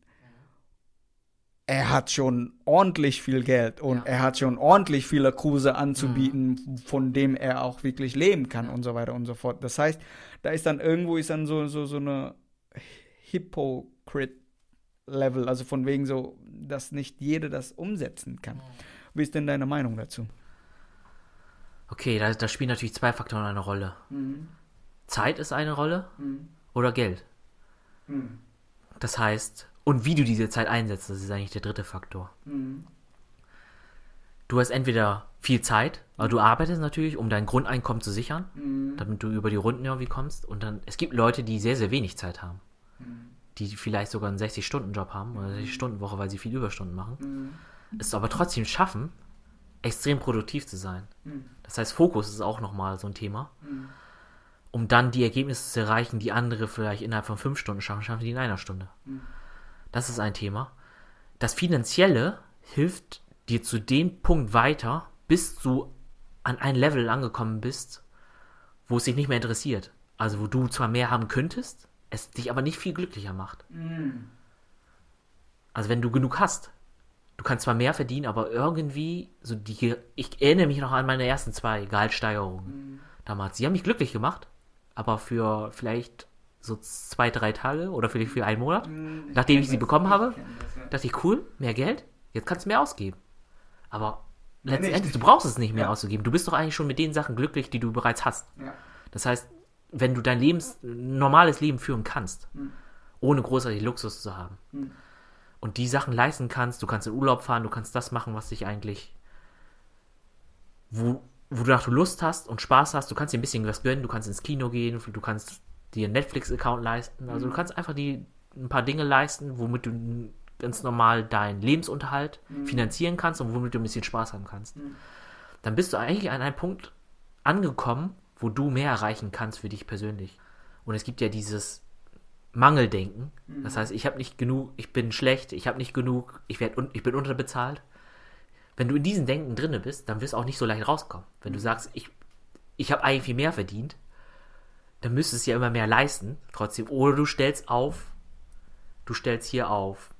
er hat schon ordentlich viel Geld und ja. er hat schon ordentlich viele Kurse anzubieten, mhm. von dem er auch wirklich leben kann und so weiter und so fort. Das heißt, da ist dann irgendwo ist dann so, so, so eine Hypocrite Level, also von wegen so, dass nicht jeder das umsetzen kann. Wie ist denn deine Meinung dazu? Okay, da, da spielen natürlich zwei Faktoren eine Rolle. Mhm. Zeit ist eine Rolle mhm. oder Geld. Mhm. Das heißt, und wie du diese Zeit einsetzt, das ist eigentlich der dritte Faktor. Mhm. Du hast entweder viel Zeit, aber du arbeitest natürlich, um dein Grundeinkommen zu sichern, mhm. damit du über die Runden irgendwie kommst. Und dann, es gibt Leute, die sehr, sehr wenig Zeit haben. Mhm. Die vielleicht sogar einen 60-Stunden-Job haben oder 60-Stunden-Woche, weil sie viel Überstunden machen. Mhm. Es aber trotzdem schaffen, extrem produktiv zu sein. Mhm. Das heißt, Fokus ist auch nochmal so ein Thema. Mhm. Um dann die Ergebnisse zu erreichen, die andere vielleicht innerhalb von fünf Stunden schaffen, schaffen die in einer Stunde. Mhm. Das ist ein Thema. Das Finanzielle hilft dir zu dem Punkt weiter, bis du an ein Level angekommen bist, wo es dich nicht mehr interessiert. Also wo du zwar mehr haben könntest, es dich aber nicht viel glücklicher macht. Mhm. Also wenn du genug hast, du kannst zwar mehr verdienen, aber irgendwie, so die, ich erinnere mich noch an meine ersten zwei Gehaltssteigerungen mhm. damals. Sie haben mich glücklich gemacht, aber für vielleicht so zwei, drei Tage oder vielleicht für einen Monat, mhm, nachdem ich sie bekommen habe, das, ja. dachte ich, cool, mehr Geld, jetzt kannst du mehr ausgeben. Aber letztendlich, du brauchst es nicht mehr ja. auszugeben. Du bist doch eigentlich schon mit den Sachen glücklich, die du bereits hast. Ja. Das heißt, wenn du dein Lebens, normales Leben führen kannst, mhm. ohne großartig Luxus zu haben, mhm. Und die Sachen leisten kannst, du kannst in Urlaub fahren, du kannst das machen, was dich eigentlich, wo, wonach du Lust hast und Spaß hast, du kannst dir ein bisschen was gönnen, du kannst ins Kino gehen, du kannst dir einen Netflix-Account leisten, also mhm. du kannst einfach die ein paar Dinge leisten, womit du ganz normal deinen Lebensunterhalt mhm. finanzieren kannst und womit du ein bisschen Spaß haben kannst. Mhm. Dann bist du eigentlich an einem Punkt angekommen, wo du mehr erreichen kannst für dich persönlich. Und es gibt ja dieses Mangeldenken. Mhm. Das heißt, ich habe nicht genug, ich bin schlecht, ich habe nicht genug, ich, werd, ich bin unterbezahlt. Wenn du in diesem Denken drinne bist, dann wirst du auch nicht so leicht rauskommen. Wenn du mhm. sagst, ich, ich habe eigentlich viel mehr verdient, dann müsstest du ja immer mehr leisten, trotzdem. Oder du stellst auf, du stellst hier auf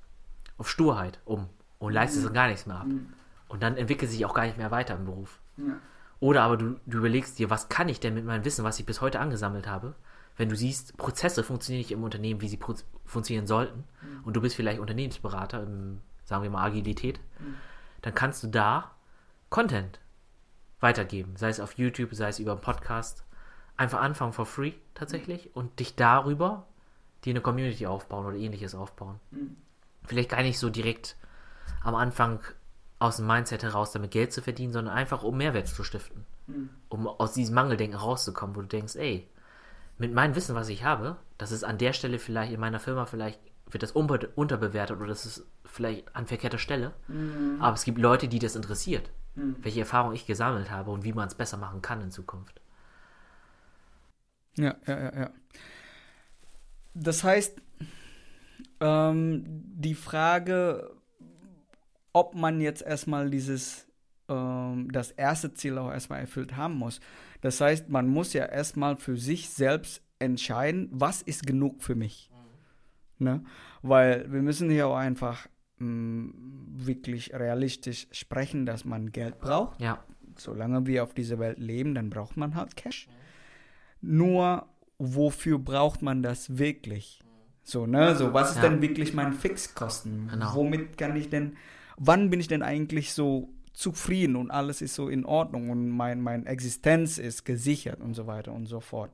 auf Sturheit um und leistest mhm. gar nichts mehr ab. Mhm. Und dann entwickelt sich auch gar nicht mehr weiter im Beruf. Ja. Oder aber du, du überlegst dir, was kann ich denn mit meinem Wissen, was ich bis heute angesammelt habe, wenn du siehst, Prozesse funktionieren nicht im Unternehmen, wie sie funktionieren sollten, mhm. und du bist vielleicht Unternehmensberater im, sagen wir mal, Agilität, mhm. dann kannst du da Content weitergeben, sei es auf YouTube, sei es über einen Podcast, einfach anfangen for free tatsächlich mhm. und dich darüber dir eine Community aufbauen oder ähnliches aufbauen. Mhm vielleicht gar nicht so direkt am Anfang aus dem Mindset heraus damit Geld zu verdienen, sondern einfach um Mehrwert zu stiften. Mhm. Um aus diesem Mangeldenken rauszukommen, wo du denkst, ey, mit meinem Wissen, was ich habe, das ist an der Stelle vielleicht in meiner Firma vielleicht wird das unterbewertet oder das ist vielleicht an verkehrter Stelle. Mhm. Aber es gibt Leute, die das interessiert, mhm. welche Erfahrung ich gesammelt habe und wie man es besser machen kann in Zukunft. Ja, ja, ja, ja. Das heißt, ähm, die Frage, ob man jetzt erstmal dieses, ähm, das erste Ziel auch erstmal erfüllt haben muss. Das heißt, man muss ja erstmal für sich selbst entscheiden, was ist genug für mich. Mhm. Ne? Weil wir müssen hier auch einfach mh, mm, wirklich realistisch sprechen, dass man Geld braucht. Ja. Solange wir auf dieser Welt leben, dann braucht man halt Cash. Mhm. Nur, wofür braucht man das wirklich? So, ne? So, was ist ja. denn wirklich mein Fixkosten? Genau. Womit kann ich denn, wann bin ich denn eigentlich so zufrieden und alles ist so in Ordnung und mein, meine Existenz ist gesichert und so weiter und so fort.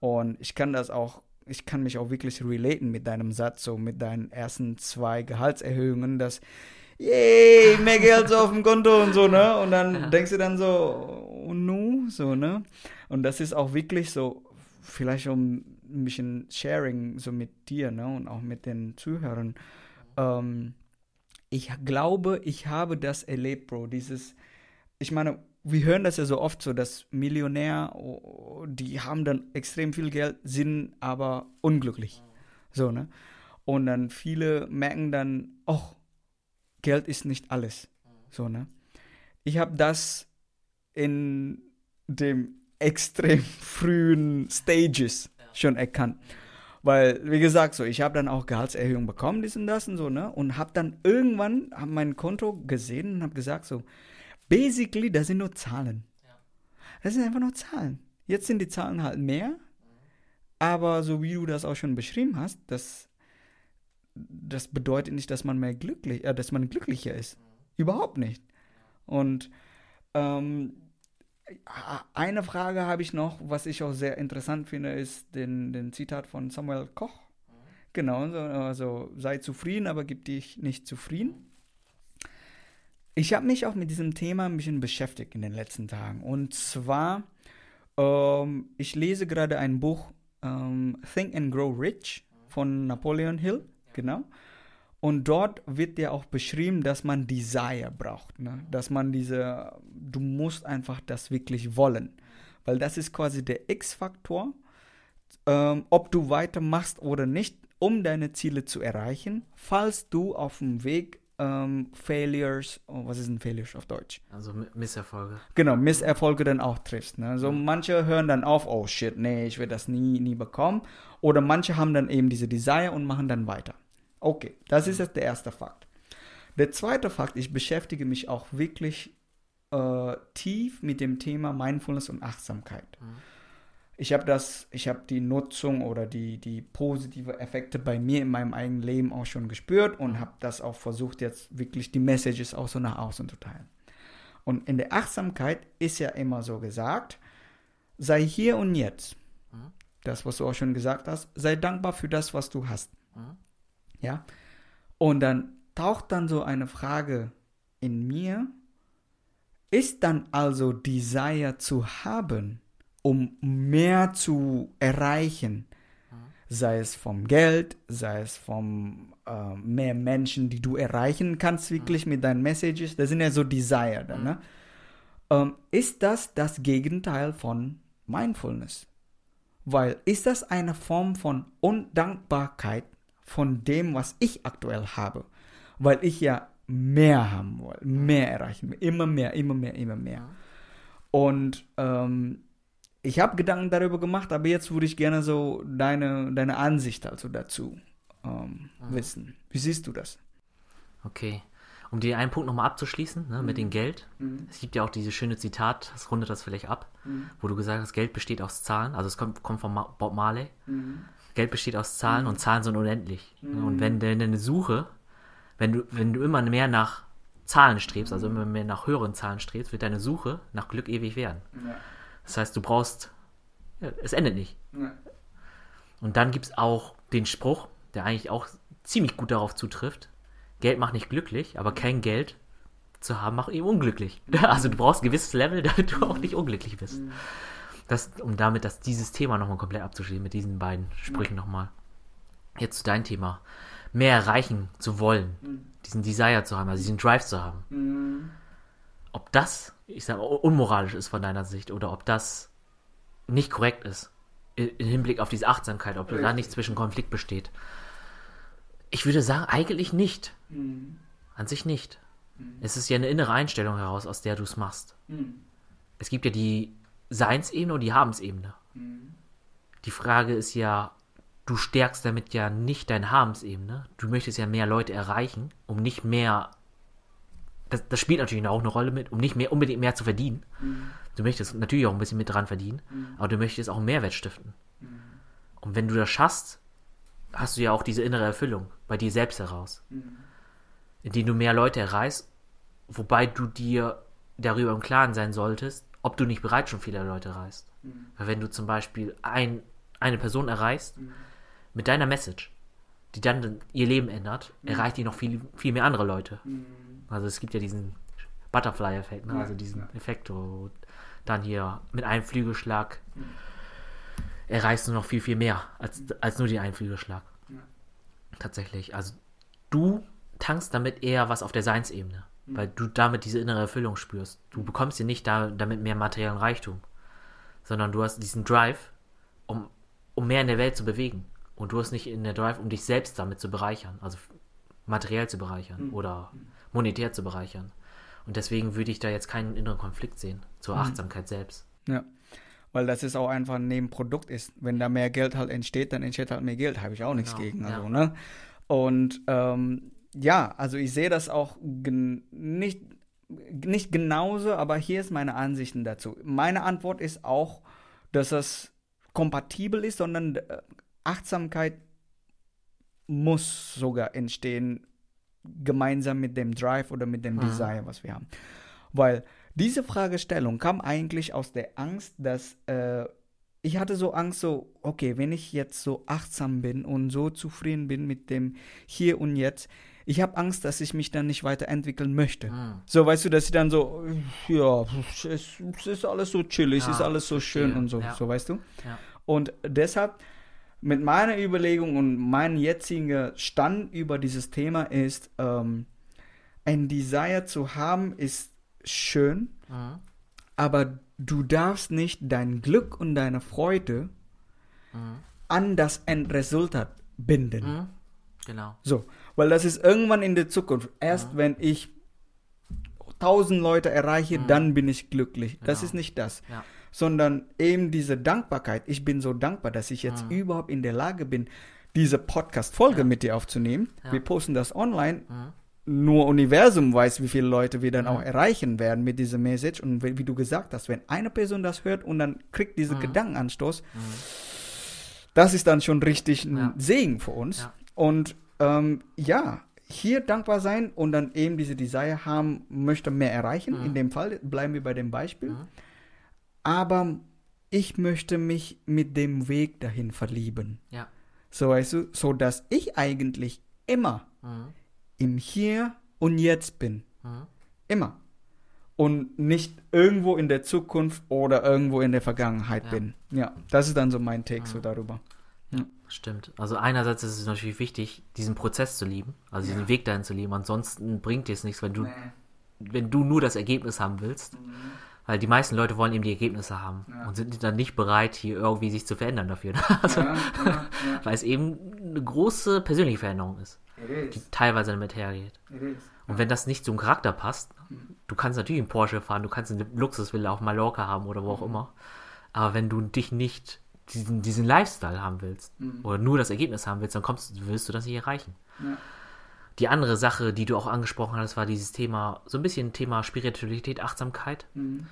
Und ich kann das auch, ich kann mich auch wirklich relaten mit deinem Satz, so mit deinen ersten zwei Gehaltserhöhungen, dass yay, mehr Geld so auf dem Konto und so, ne? Und dann ja. denkst du dann so, oh, nu, so, ne? Und das ist auch wirklich so, vielleicht um ein bisschen Sharing so mit dir ne, und auch mit den Zuhörern. Ähm, ich glaube, ich habe das erlebt, Bro. Dieses, ich meine, wir hören das ja so oft so, dass Millionär, oh, die haben dann extrem viel Geld, sind aber unglücklich. So, ne? Und dann viele merken dann, oh, Geld ist nicht alles. So, ne? Ich habe das in dem extrem frühen Stages schon erkannt. Weil, wie gesagt, so, ich habe dann auch Gehaltserhöhung bekommen, dies und das und so, ne? Und habe dann irgendwann hab mein Konto gesehen und habe gesagt, so, basically, das sind nur Zahlen. Das sind einfach nur Zahlen. Jetzt sind die Zahlen halt mehr, aber so wie du das auch schon beschrieben hast, dass das bedeutet nicht, dass man mehr glücklich, äh, dass man glücklicher ist. Überhaupt nicht. Und ähm, eine Frage habe ich noch, was ich auch sehr interessant finde, ist den, den Zitat von Samuel Koch. Genau, also sei zufrieden, aber gib dich nicht zufrieden. Ich habe mich auch mit diesem Thema ein bisschen beschäftigt in den letzten Tagen. Und zwar, ähm, ich lese gerade ein Buch, ähm, Think and Grow Rich von Napoleon Hill, genau. Und dort wird ja auch beschrieben, dass man Desire braucht. Ne? Dass man diese, du musst einfach das wirklich wollen. Weil das ist quasi der X-Faktor, ähm, ob du weitermachst oder nicht, um deine Ziele zu erreichen, falls du auf dem Weg ähm, Failures, oh, was ist ein Failures auf Deutsch? Also Misserfolge. Genau, Misserfolge dann auch triffst. Ne? So manche hören dann auf, oh shit, nee, ich werde das nie, nie bekommen. Oder manche haben dann eben diese Desire und machen dann weiter. Okay, das ist jetzt der erste Fakt. Der zweite Fakt, ich beschäftige mich auch wirklich äh, tief mit dem Thema Mindfulness und Achtsamkeit. Mhm. Ich habe das, ich habe die Nutzung oder die, die positive Effekte bei mir in meinem eigenen Leben auch schon gespürt und habe das auch versucht, jetzt wirklich die Messages auch so nach außen zu teilen. Und in der Achtsamkeit ist ja immer so gesagt, sei hier und jetzt. Mhm. Das, was du auch schon gesagt hast, sei dankbar für das, was du hast. Mhm. Ja? Und dann taucht dann so eine Frage in mir, ist dann also Desire zu haben, um mehr zu erreichen, sei es vom Geld, sei es vom äh, mehr Menschen, die du erreichen kannst wirklich mit deinen Messages, das sind ja so Desire dann, ne? Ähm, ist das das Gegenteil von Mindfulness? Weil ist das eine Form von Undankbarkeit von dem, was ich aktuell habe. Weil ich ja mehr haben will, mehr erreichen will, immer mehr, immer mehr, immer mehr. Und ähm, ich habe Gedanken darüber gemacht, aber jetzt würde ich gerne so deine, deine Ansicht also dazu ähm, mhm. wissen. Wie siehst du das? Okay. Um dir einen Punkt nochmal abzuschließen, ne, mhm. mit dem Geld. Mhm. Es gibt ja auch dieses schöne Zitat, das rundet das vielleicht ab, mhm. wo du gesagt hast, Geld besteht aus Zahlen. Also es kommt, kommt von Bob Marley. Mhm. Geld besteht aus Zahlen mhm. und Zahlen sind unendlich. Mhm. Und wenn deine Suche, wenn du, wenn du immer mehr nach Zahlen strebst, also immer mehr nach höheren Zahlen strebst, wird deine Suche nach Glück ewig werden. Ja. Das heißt, du brauchst, ja, es endet nicht. Ja. Und dann gibt es auch den Spruch, der eigentlich auch ziemlich gut darauf zutrifft, Geld macht nicht glücklich, aber kein Geld zu haben macht eben unglücklich. <laughs> Also du brauchst ein gewisses Level, <laughs> damit du auch nicht unglücklich bist. Mhm. Das, um damit das, dieses Thema nochmal komplett abzuschließen, mit diesen beiden Sprüchen ja. nochmal. Jetzt zu deinem Thema. Mehr erreichen zu wollen, mhm. diesen Desire zu haben, also diesen Drive zu haben. Mhm. Ob das, ich sage, unmoralisch ist von deiner Sicht oder ob das nicht korrekt ist, im Hinblick auf diese Achtsamkeit, ob Richtig. da nicht zwischen Konflikt besteht. Ich würde sagen, eigentlich nicht. Mhm. An sich nicht. Mhm. Es ist ja eine innere Einstellung heraus, aus der du es machst. Mhm. Es gibt ja die Seinsebene und die Habensebene. Mhm. Die Frage ist ja, du stärkst damit ja nicht deine Habensebene. Du möchtest ja mehr Leute erreichen, um nicht mehr. Das, das spielt natürlich auch eine Rolle mit, um nicht mehr unbedingt mehr zu verdienen. Mhm. Du möchtest natürlich auch ein bisschen mit dran verdienen, mhm. aber du möchtest auch einen Mehrwert stiften. Mhm. Und wenn du das schaffst, hast du ja auch diese innere Erfüllung bei dir selbst heraus. Mhm. Indem du mehr Leute erreichst, wobei du dir darüber im Klaren sein solltest, ob du nicht bereits schon viele Leute erreichst. Mhm. Weil wenn du zum Beispiel ein, eine Person erreichst mhm. mit deiner Message, die dann ihr Leben ändert, mhm. erreicht die noch viel, viel mehr andere Leute. Mhm. Also es gibt ja diesen Butterfly-Effekt, ne? ja, also diesen ja. Effekt, wo dann hier mit einem Flügelschlag mhm. erreichst du noch viel, viel mehr als, als nur den einen Flügelschlag. Ja. Tatsächlich. Also du tankst damit eher was auf der Seinsebene. Mhm. Weil du damit diese innere Erfüllung spürst. Du bekommst dir nicht da, damit mehr materiellen Reichtum, sondern du hast diesen Drive, um, um mehr in der Welt zu bewegen. Und du hast nicht in der Drive, um dich selbst damit zu bereichern, also materiell zu bereichern mhm. oder monetär zu bereichern. Und deswegen würde ich da jetzt keinen inneren Konflikt sehen zur mhm. Achtsamkeit selbst. Ja. Weil das ist auch einfach ein Nebenprodukt ist. Wenn da mehr Geld halt entsteht, dann entsteht halt mehr Geld. Habe ich auch nichts genau. gegen. Also, ja. ne? Und ähm, ja, also ich sehe das auch nicht, nicht genauso, aber hier ist meine Ansichten dazu. Meine Antwort ist auch, dass das kompatibel ist, sondern äh, Achtsamkeit muss sogar entstehen, gemeinsam mit dem Drive oder mit dem mhm. Desire, was wir haben. Weil diese Fragestellung kam eigentlich aus der Angst, dass äh, ich hatte so Angst, so, okay, wenn ich jetzt so achtsam bin und so zufrieden bin mit dem Hier und Jetzt, ich habe Angst, dass ich mich dann nicht weiterentwickeln möchte. Mhm. So, weißt du, dass ich dann so, ja, es, es ist alles so chillig, es ja, ist alles so schön ja, und so, ja. so, weißt du? Und deshalb, mit meiner Überlegung und mein jetziger Stand über dieses Thema ist, ähm, ein Desire zu haben, ist schön, mhm. aber du darfst nicht dein Glück und deine Freude mhm. an das Endresultat binden. Genau. So, weil das ist irgendwann in der Zukunft. Erst mhm. wenn ich tausend Leute erreiche, mhm. dann bin ich glücklich. Genau. Das ist nicht das. Ja. Sondern eben diese Dankbarkeit. Ich bin so dankbar, dass ich jetzt mhm. überhaupt in der Lage bin, diese Podcast-Folge ja. mit dir aufzunehmen. Ja. Wir posten das online nur Universum weiß, wie viele Leute wir dann mhm. auch erreichen werden mit dieser Message. Und wie, wie, du gesagt hast, wenn eine Person das hört und dann kriegt diesen mhm. Gedankenanstoß, mhm. das ist dann schon richtig ein ja. Segen für uns. Ja. Und ähm, ja, hier dankbar sein und dann eben diese Desire haben, möchte mehr erreichen. Mhm. In dem Fall bleiben wir bei dem Beispiel. Mhm. Aber ich möchte mich mit dem Weg dahin verlieben. Ja. So weißt du, so dass ich eigentlich immer mhm im Hier und Jetzt bin. Mhm. Immer. Und nicht irgendwo in der Zukunft oder irgendwo in der Vergangenheit ja. bin. Ja, das ist dann so mein Take mhm. so darüber. Ja. Stimmt. Also einerseits ist es natürlich wichtig, diesen Prozess zu lieben, also diesen Weg dahin zu lieben. Ansonsten bringt dir es nichts, wenn du, nee. wenn du nur das Ergebnis haben willst. Mhm. Weil die meisten Leute wollen eben die Ergebnisse haben ja. und sind dann nicht bereit, hier irgendwie sich zu verändern dafür. <laughs> Also, ja, ja, Weil es eben eine große persönliche Veränderung ist die teilweise damit hergeht. Und wenn das nicht zum Charakter passt, du kannst natürlich einen Porsche fahren, du kannst eine Luxusvilla auf Mallorca haben oder wo auch mhm. immer, aber wenn du dich nicht diesen, diesen Lifestyle haben willst mhm. oder nur das Ergebnis haben willst, dann kommst, willst du das nicht erreichen. Ja. Die andere Sache, die du auch angesprochen hast, war dieses Thema, so ein bisschen Thema Spiritualität, Achtsamkeit mhm.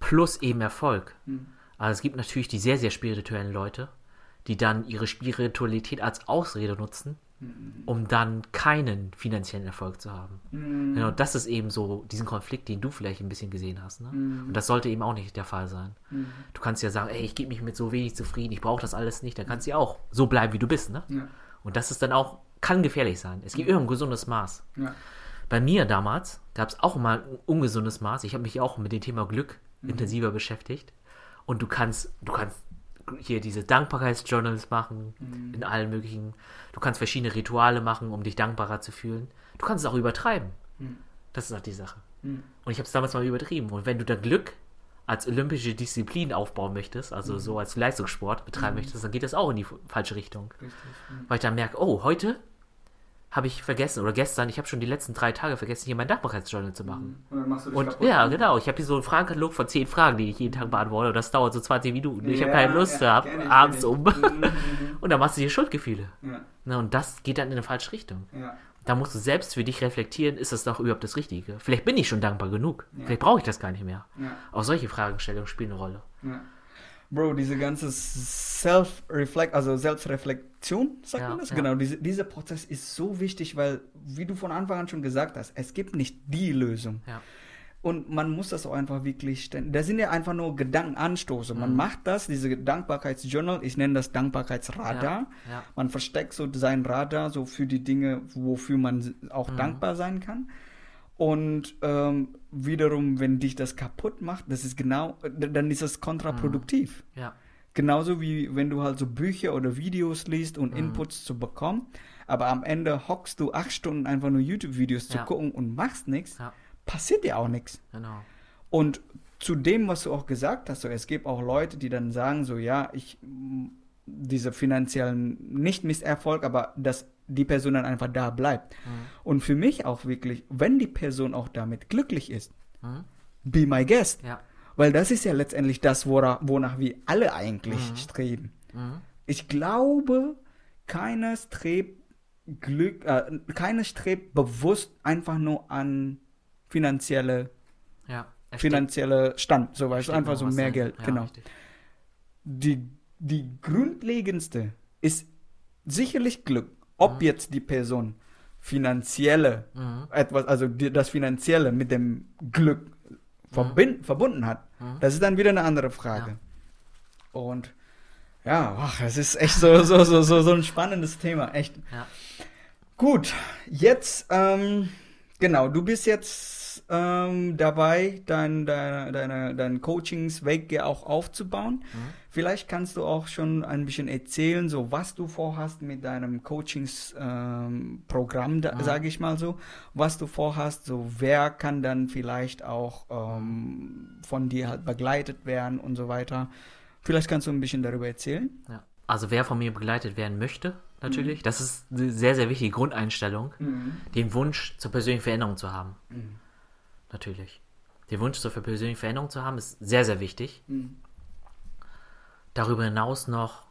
plus eben Erfolg. Mhm. Also es gibt natürlich die sehr, sehr spirituellen Leute, die dann ihre Spiritualität als Ausrede nutzen, um dann keinen finanziellen Erfolg zu haben. Mhm. Genau, das ist eben so diesen Konflikt, den du vielleicht ein bisschen gesehen hast. Ne? Mhm. Und das sollte eben auch nicht der Fall sein. Mhm. Du kannst ja sagen, ey, ich gebe mich mit so wenig zufrieden, ich brauche das alles nicht. Dann kannst du ja auch so bleiben, wie du bist. Ne? Ja. Und das ist dann auch, kann gefährlich sein. Es gibt mhm. irgendein gesundes Maß. Ja. Bei mir damals gab es auch mal ein ungesundes Maß. Ich habe mich auch mit dem Thema Glück mhm. intensiver beschäftigt. Und du kannst, du kannst hier diese Dankbarkeitsjournals machen, mhm. in allen möglichen. Du kannst verschiedene Rituale machen, um dich dankbarer zu fühlen. Du kannst es auch übertreiben. Mhm. Das ist auch die Sache. Mhm. Und ich habe es damals mal übertrieben. Und wenn du dann Glück als olympische Disziplin aufbauen möchtest, also mhm. so als Leistungssport betreiben mhm. möchtest, dann geht das auch in die falsche Richtung. Richtig, mhm. Weil ich dann merke, oh, heute habe ich vergessen, oder gestern, ich habe schon die letzten drei Tage vergessen, hier mein Dankbarkeitsjournal zu machen. Und dann machst du dich Und ja, genau, ich habe hier so einen Fragenkatalog von zehn Fragen, die ich jeden Tag beantworte, und das dauert so 20 Minuten. Ja, ich habe keine Lust ja, gehabt, abends um. <laughs> Mhm. und dann machst du hier Schuldgefühle. Ja. Na, und das geht dann in eine falsche Richtung. Ja. Da musst du selbst für dich reflektieren, ist das doch überhaupt das Richtige? Vielleicht bin ich schon dankbar genug. Vielleicht brauche ich das gar nicht mehr. Auch solche Fragestellungen spielen eine Rolle. Bro, diese ganze Self-Reflect, also Selbstreflexion, sagt ja, man das? Ja. Genau, diese, dieser Prozess ist so wichtig, weil, wie du von Anfang an schon gesagt hast, es gibt nicht die Lösung. Ja. Und man muss das auch einfach wirklich ständig. Da sind ja einfach nur Gedankenanstoße. Man mhm. macht das, diese Dankbarkeitsjournal, ich nenne das Dankbarkeitsradar. Ja, ja. Man versteckt so sein Radar so für die Dinge, wofür man auch mhm. dankbar sein kann. Und ähm, wiederum, wenn dich das kaputt macht, das ist genau, dann ist das kontraproduktiv. Mhm. Ja. Genauso wie wenn du halt so Bücher oder Videos liest und mhm. Inputs zu bekommen, aber am Ende hockst du acht Stunden einfach nur YouTube-Videos zu gucken und machst nichts, ja. passiert dir auch nichts. Genau. Und zu dem, was du auch gesagt hast, so, es gibt auch Leute, die dann sagen, so ja, ich diese finanziellen, nicht Misserfolg, aber das die Person dann einfach da bleibt. Mhm. Und für mich auch wirklich, wenn die Person auch damit glücklich ist, mhm. be my guest. Ja. Weil das ist ja letztendlich das, wonach, wonach wir alle eigentlich mhm. streben. Mhm. Ich glaube, keiner strebt Glück, äh, keiner strebt bewusst einfach nur an finanzielle, ja, finanzielle Stand, so weißt einfach so mehr sein. Geld, ja, genau. Richtig. Die, die grundlegendste ist sicherlich Glück ob mhm. jetzt die Person finanzielle mhm. etwas, also die, das finanzielle mit dem Glück verbind, verbunden hat, das ist dann wieder eine andere Frage. Ja. Und ja, ach, das ist echt so, so, so, so, so ein spannendes Thema, echt. Ja. Gut, jetzt, ähm, genau, du bist jetzt ähm, dabei, dein, deine, deine, dein Coachingsweg auch aufzubauen. Mhm. Vielleicht kannst du auch schon ein bisschen erzählen, so was du vorhast mit deinem Coachingsprogramm, ähm, mhm. sage ich mal so, was du vorhast, so wer kann dann vielleicht auch ähm, von dir halt begleitet werden und so weiter. Vielleicht kannst du ein bisschen darüber erzählen. Ja. Also wer von mir begleitet werden möchte, natürlich. Mhm. Das ist eine sehr, sehr wichtige Grundeinstellung, mhm. den Wunsch zur persönlichen Veränderung zu haben. Natürlich. Den Wunsch zur persönlichen Veränderung zu haben, ist sehr, sehr wichtig. Mhm. Darüber hinaus noch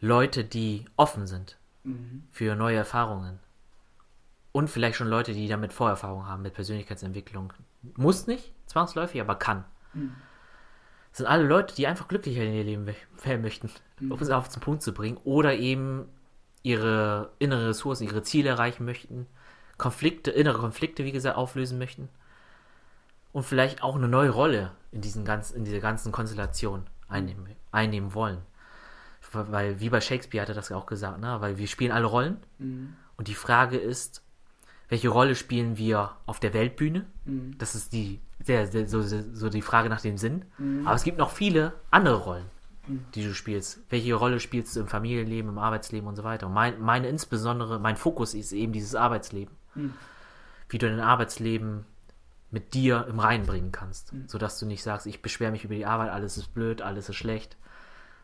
Leute, die offen sind mhm. für neue Erfahrungen. Und vielleicht schon Leute, die damit Vorerfahrung haben mit Persönlichkeitsentwicklung. Muss nicht, zwangsläufig, aber kann. Mhm. Das sind alle Leute, die einfach glücklicher in ihr Leben werden möchten, mhm. um es auf den Punkt zu bringen. Oder eben ihre innere Ressourcen, ihre Ziele erreichen möchten. Konflikte, innere Konflikte, wie gesagt, auflösen möchten. Und vielleicht auch eine neue Rolle in, diesen ganz, in dieser ganzen Konstellation einnehmen, einnehmen wollen. Weil, wie bei Shakespeare hat er das auch gesagt, ne? weil wir spielen alle Rollen. Mhm. Und die Frage ist, welche Rolle spielen wir auf der Weltbühne? Mhm. Das ist die, sehr, sehr, so, so die Frage nach dem Sinn. Mhm. Aber es gibt noch viele andere Rollen, mhm. die du spielst. Welche Rolle spielst du im Familienleben, im Arbeitsleben und so weiter? Und mein, meine insbesondere, mein Fokus ist eben dieses Arbeitsleben. Mhm. Wie du dein Arbeitsleben mit dir im Reinen bringen kannst. Mhm. Sodass du nicht sagst, ich beschwere mich über die Arbeit, alles ist blöd, alles ist schlecht.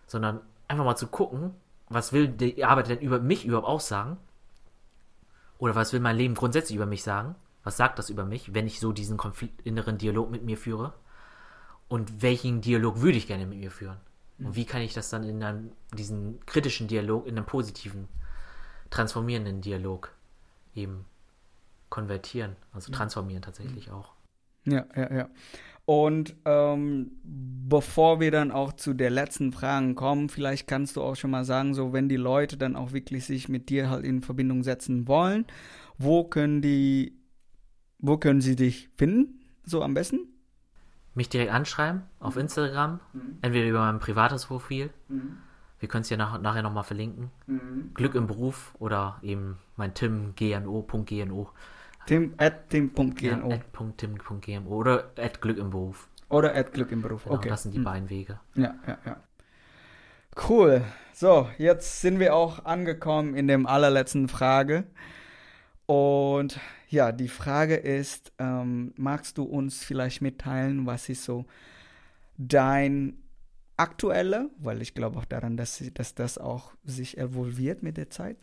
Sondern einfach mal zu gucken, was will die Arbeit denn über mich überhaupt aussagen? Oder was will mein Leben grundsätzlich über mich sagen? Was sagt das über mich, wenn ich so diesen Konflikt, inneren Dialog mit mir führe? Und welchen Dialog würde ich gerne mit mir führen? Und wie kann ich das dann in einem, diesen kritischen Dialog, in einen positiven, transformierenden Dialog eben konvertieren, also transformieren tatsächlich auch. Ja, ja, ja. Und ähm, bevor wir dann auch zu der letzten Frage kommen, vielleicht kannst du auch schon mal sagen, so wenn die Leute dann auch wirklich sich mit dir halt in Verbindung setzen wollen, wo können die, wo können sie dich finden, so am besten? Mich direkt anschreiben auf mhm. Instagram, mhm. entweder über mein privates Profil. Mhm. Wir können es ja nach, nachher nochmal verlinken. Mhm. Glück im Beruf oder eben mein Tim gno.gno. Tim, at tim.gmo. Ja, at tim.gmo oder at Glück im Beruf. Oder at Glück im Beruf, genau, okay. Das sind die hm. beiden Wege. Ja, ja, ja. Cool. So, jetzt sind wir auch angekommen in dem allerletzten Frage. Und ja, die Frage ist, ähm, magst du uns vielleicht mitteilen, was ist so dein aktuelle, weil ich glaube auch daran, dass, dass das auch sich evolviert mit der Zeit.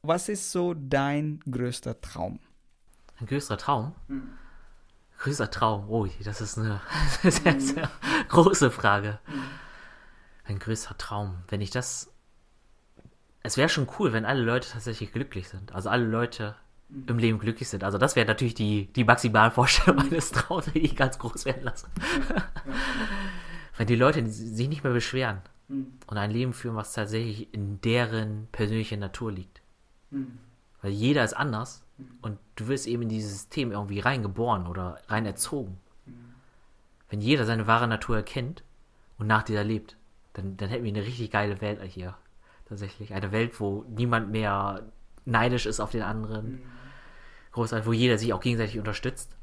Was ist so dein größter Traum? Ein größerer Traum? Mhm. Größer Traum, oh, das ist eine <laughs> sehr, mhm. sehr große Frage. Mhm. Ein größer Traum. Wenn ich das. Es wäre schon cool, wenn alle Leute tatsächlich glücklich sind. Also alle Leute mhm. im Leben glücklich sind. Also das wäre natürlich die, die maximale Vorstellung <laughs> meines Traums, die ich ganz groß werden lasse. wenn die Leute sich nicht mehr beschweren und ein Leben führen, was tatsächlich in deren persönlicher Natur liegt. Weil jeder ist anders und du wirst eben in dieses System irgendwie reingeboren oder rein erzogen. Wenn jeder seine wahre Natur erkennt und nach dieser lebt, dann, dann hätten wir eine richtig geile Welt hier. Tatsächlich. Eine Welt, wo niemand mehr neidisch ist auf den anderen. Mhm. Großartig, wo jeder sich auch gegenseitig unterstützt.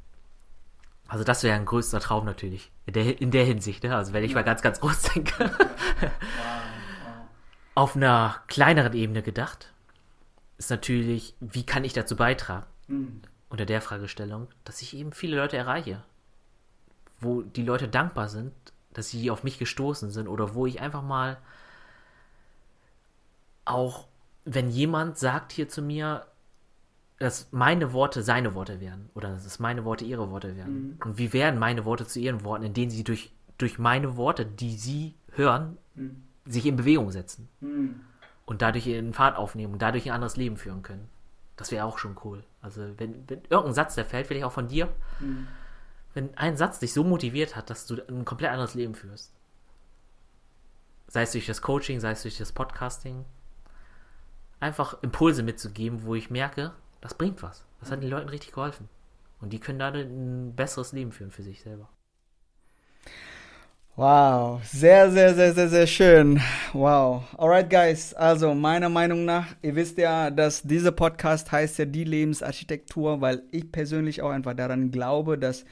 Also das wäre ein größter Traum natürlich. In der, in der Hinsicht, ne? Also wenn ich ja. mal ganz, ganz groß denke. <laughs> wow, wow. Auf einer kleineren Ebene gedacht ist natürlich, wie kann ich dazu beitragen? Mhm. Unter der Fragestellung, dass ich eben viele Leute erreiche. Wo die Leute dankbar sind, dass sie auf mich gestoßen sind oder wo ich einfach mal auch, wenn jemand sagt hier zu mir, dass meine Worte seine Worte werden oder dass meine Worte ihre Worte werden. Mhm. Und wie werden meine Worte zu ihren Worten, indem sie durch, durch meine Worte, die sie hören, mhm. sich in Bewegung setzen. Mhm und dadurch ihren Pfad aufnehmen und dadurch ein anderes Leben führen können. Das wäre auch schon cool. Also, wenn, wenn irgendein Satz, der fällt, vielleicht auch von dir, mhm. wenn ein Satz dich so motiviert hat, dass du ein komplett anderes Leben führst. Sei es durch das Coaching, sei es durch das Podcasting. einfach Impulse mitzugeben, wo ich merke, das bringt was. Das hat den Leuten richtig geholfen. Und die können dadurch ein besseres Leben führen für sich selber. Wow, sehr, sehr, sehr, sehr, sehr schön. Wow. Alright, guys. Also, meiner Meinung nach, ihr wisst ja, dass dieser Podcast heißt ja die Lebensarchitektur, weil ich persönlich auch einfach daran glaube, dass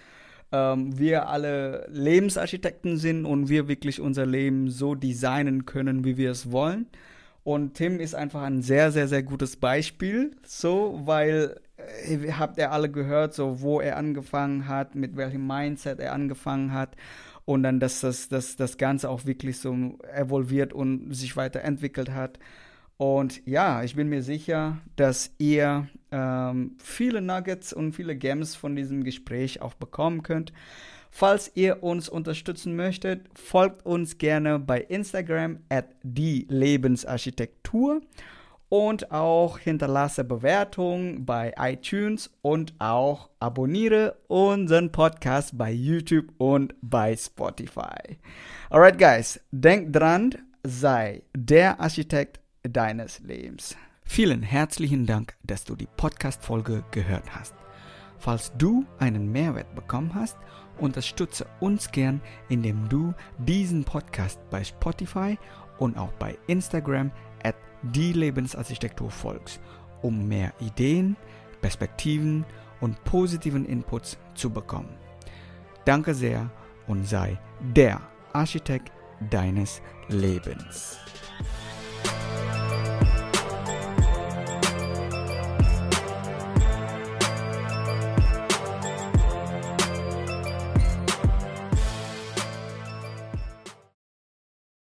ähm, wir alle Lebensarchitekten sind und wir wirklich unser Leben so designen können, wie wir es wollen. Und Tim ist einfach ein sehr, sehr, sehr gutes Beispiel, so, weil äh, habt ihr alle gehört, so wo er angefangen hat, mit welchem Mindset er angefangen hat und dann, dass das, dass das Ganze auch wirklich so evolviert und sich weiterentwickelt hat. Und ja, ich bin mir sicher, dass ihr ähm, viele Nuggets und viele Gems von diesem Gespräch auch bekommen könnt. Falls ihr uns unterstützen möchtet, folgt uns gerne bei Instagram at die Lebensarchitektur und auch hinterlasse Bewertungen bei iTunes und auch abonniere unseren Podcast bei YouTube und bei Spotify. Alright, guys, denkt dran, sei der Architekt deines Lebens. Vielen herzlichen Dank, dass du die Podcast-Folge gehört hast. Falls du einen Mehrwert bekommen hast, unterstütze uns gern, indem du diesen Podcast bei Spotify und auch bei Instagram die Lebensarchitektur folgst, um mehr Ideen, Perspektiven und positiven Inputs zu bekommen. Danke sehr und sei der Architekt deines Lebens.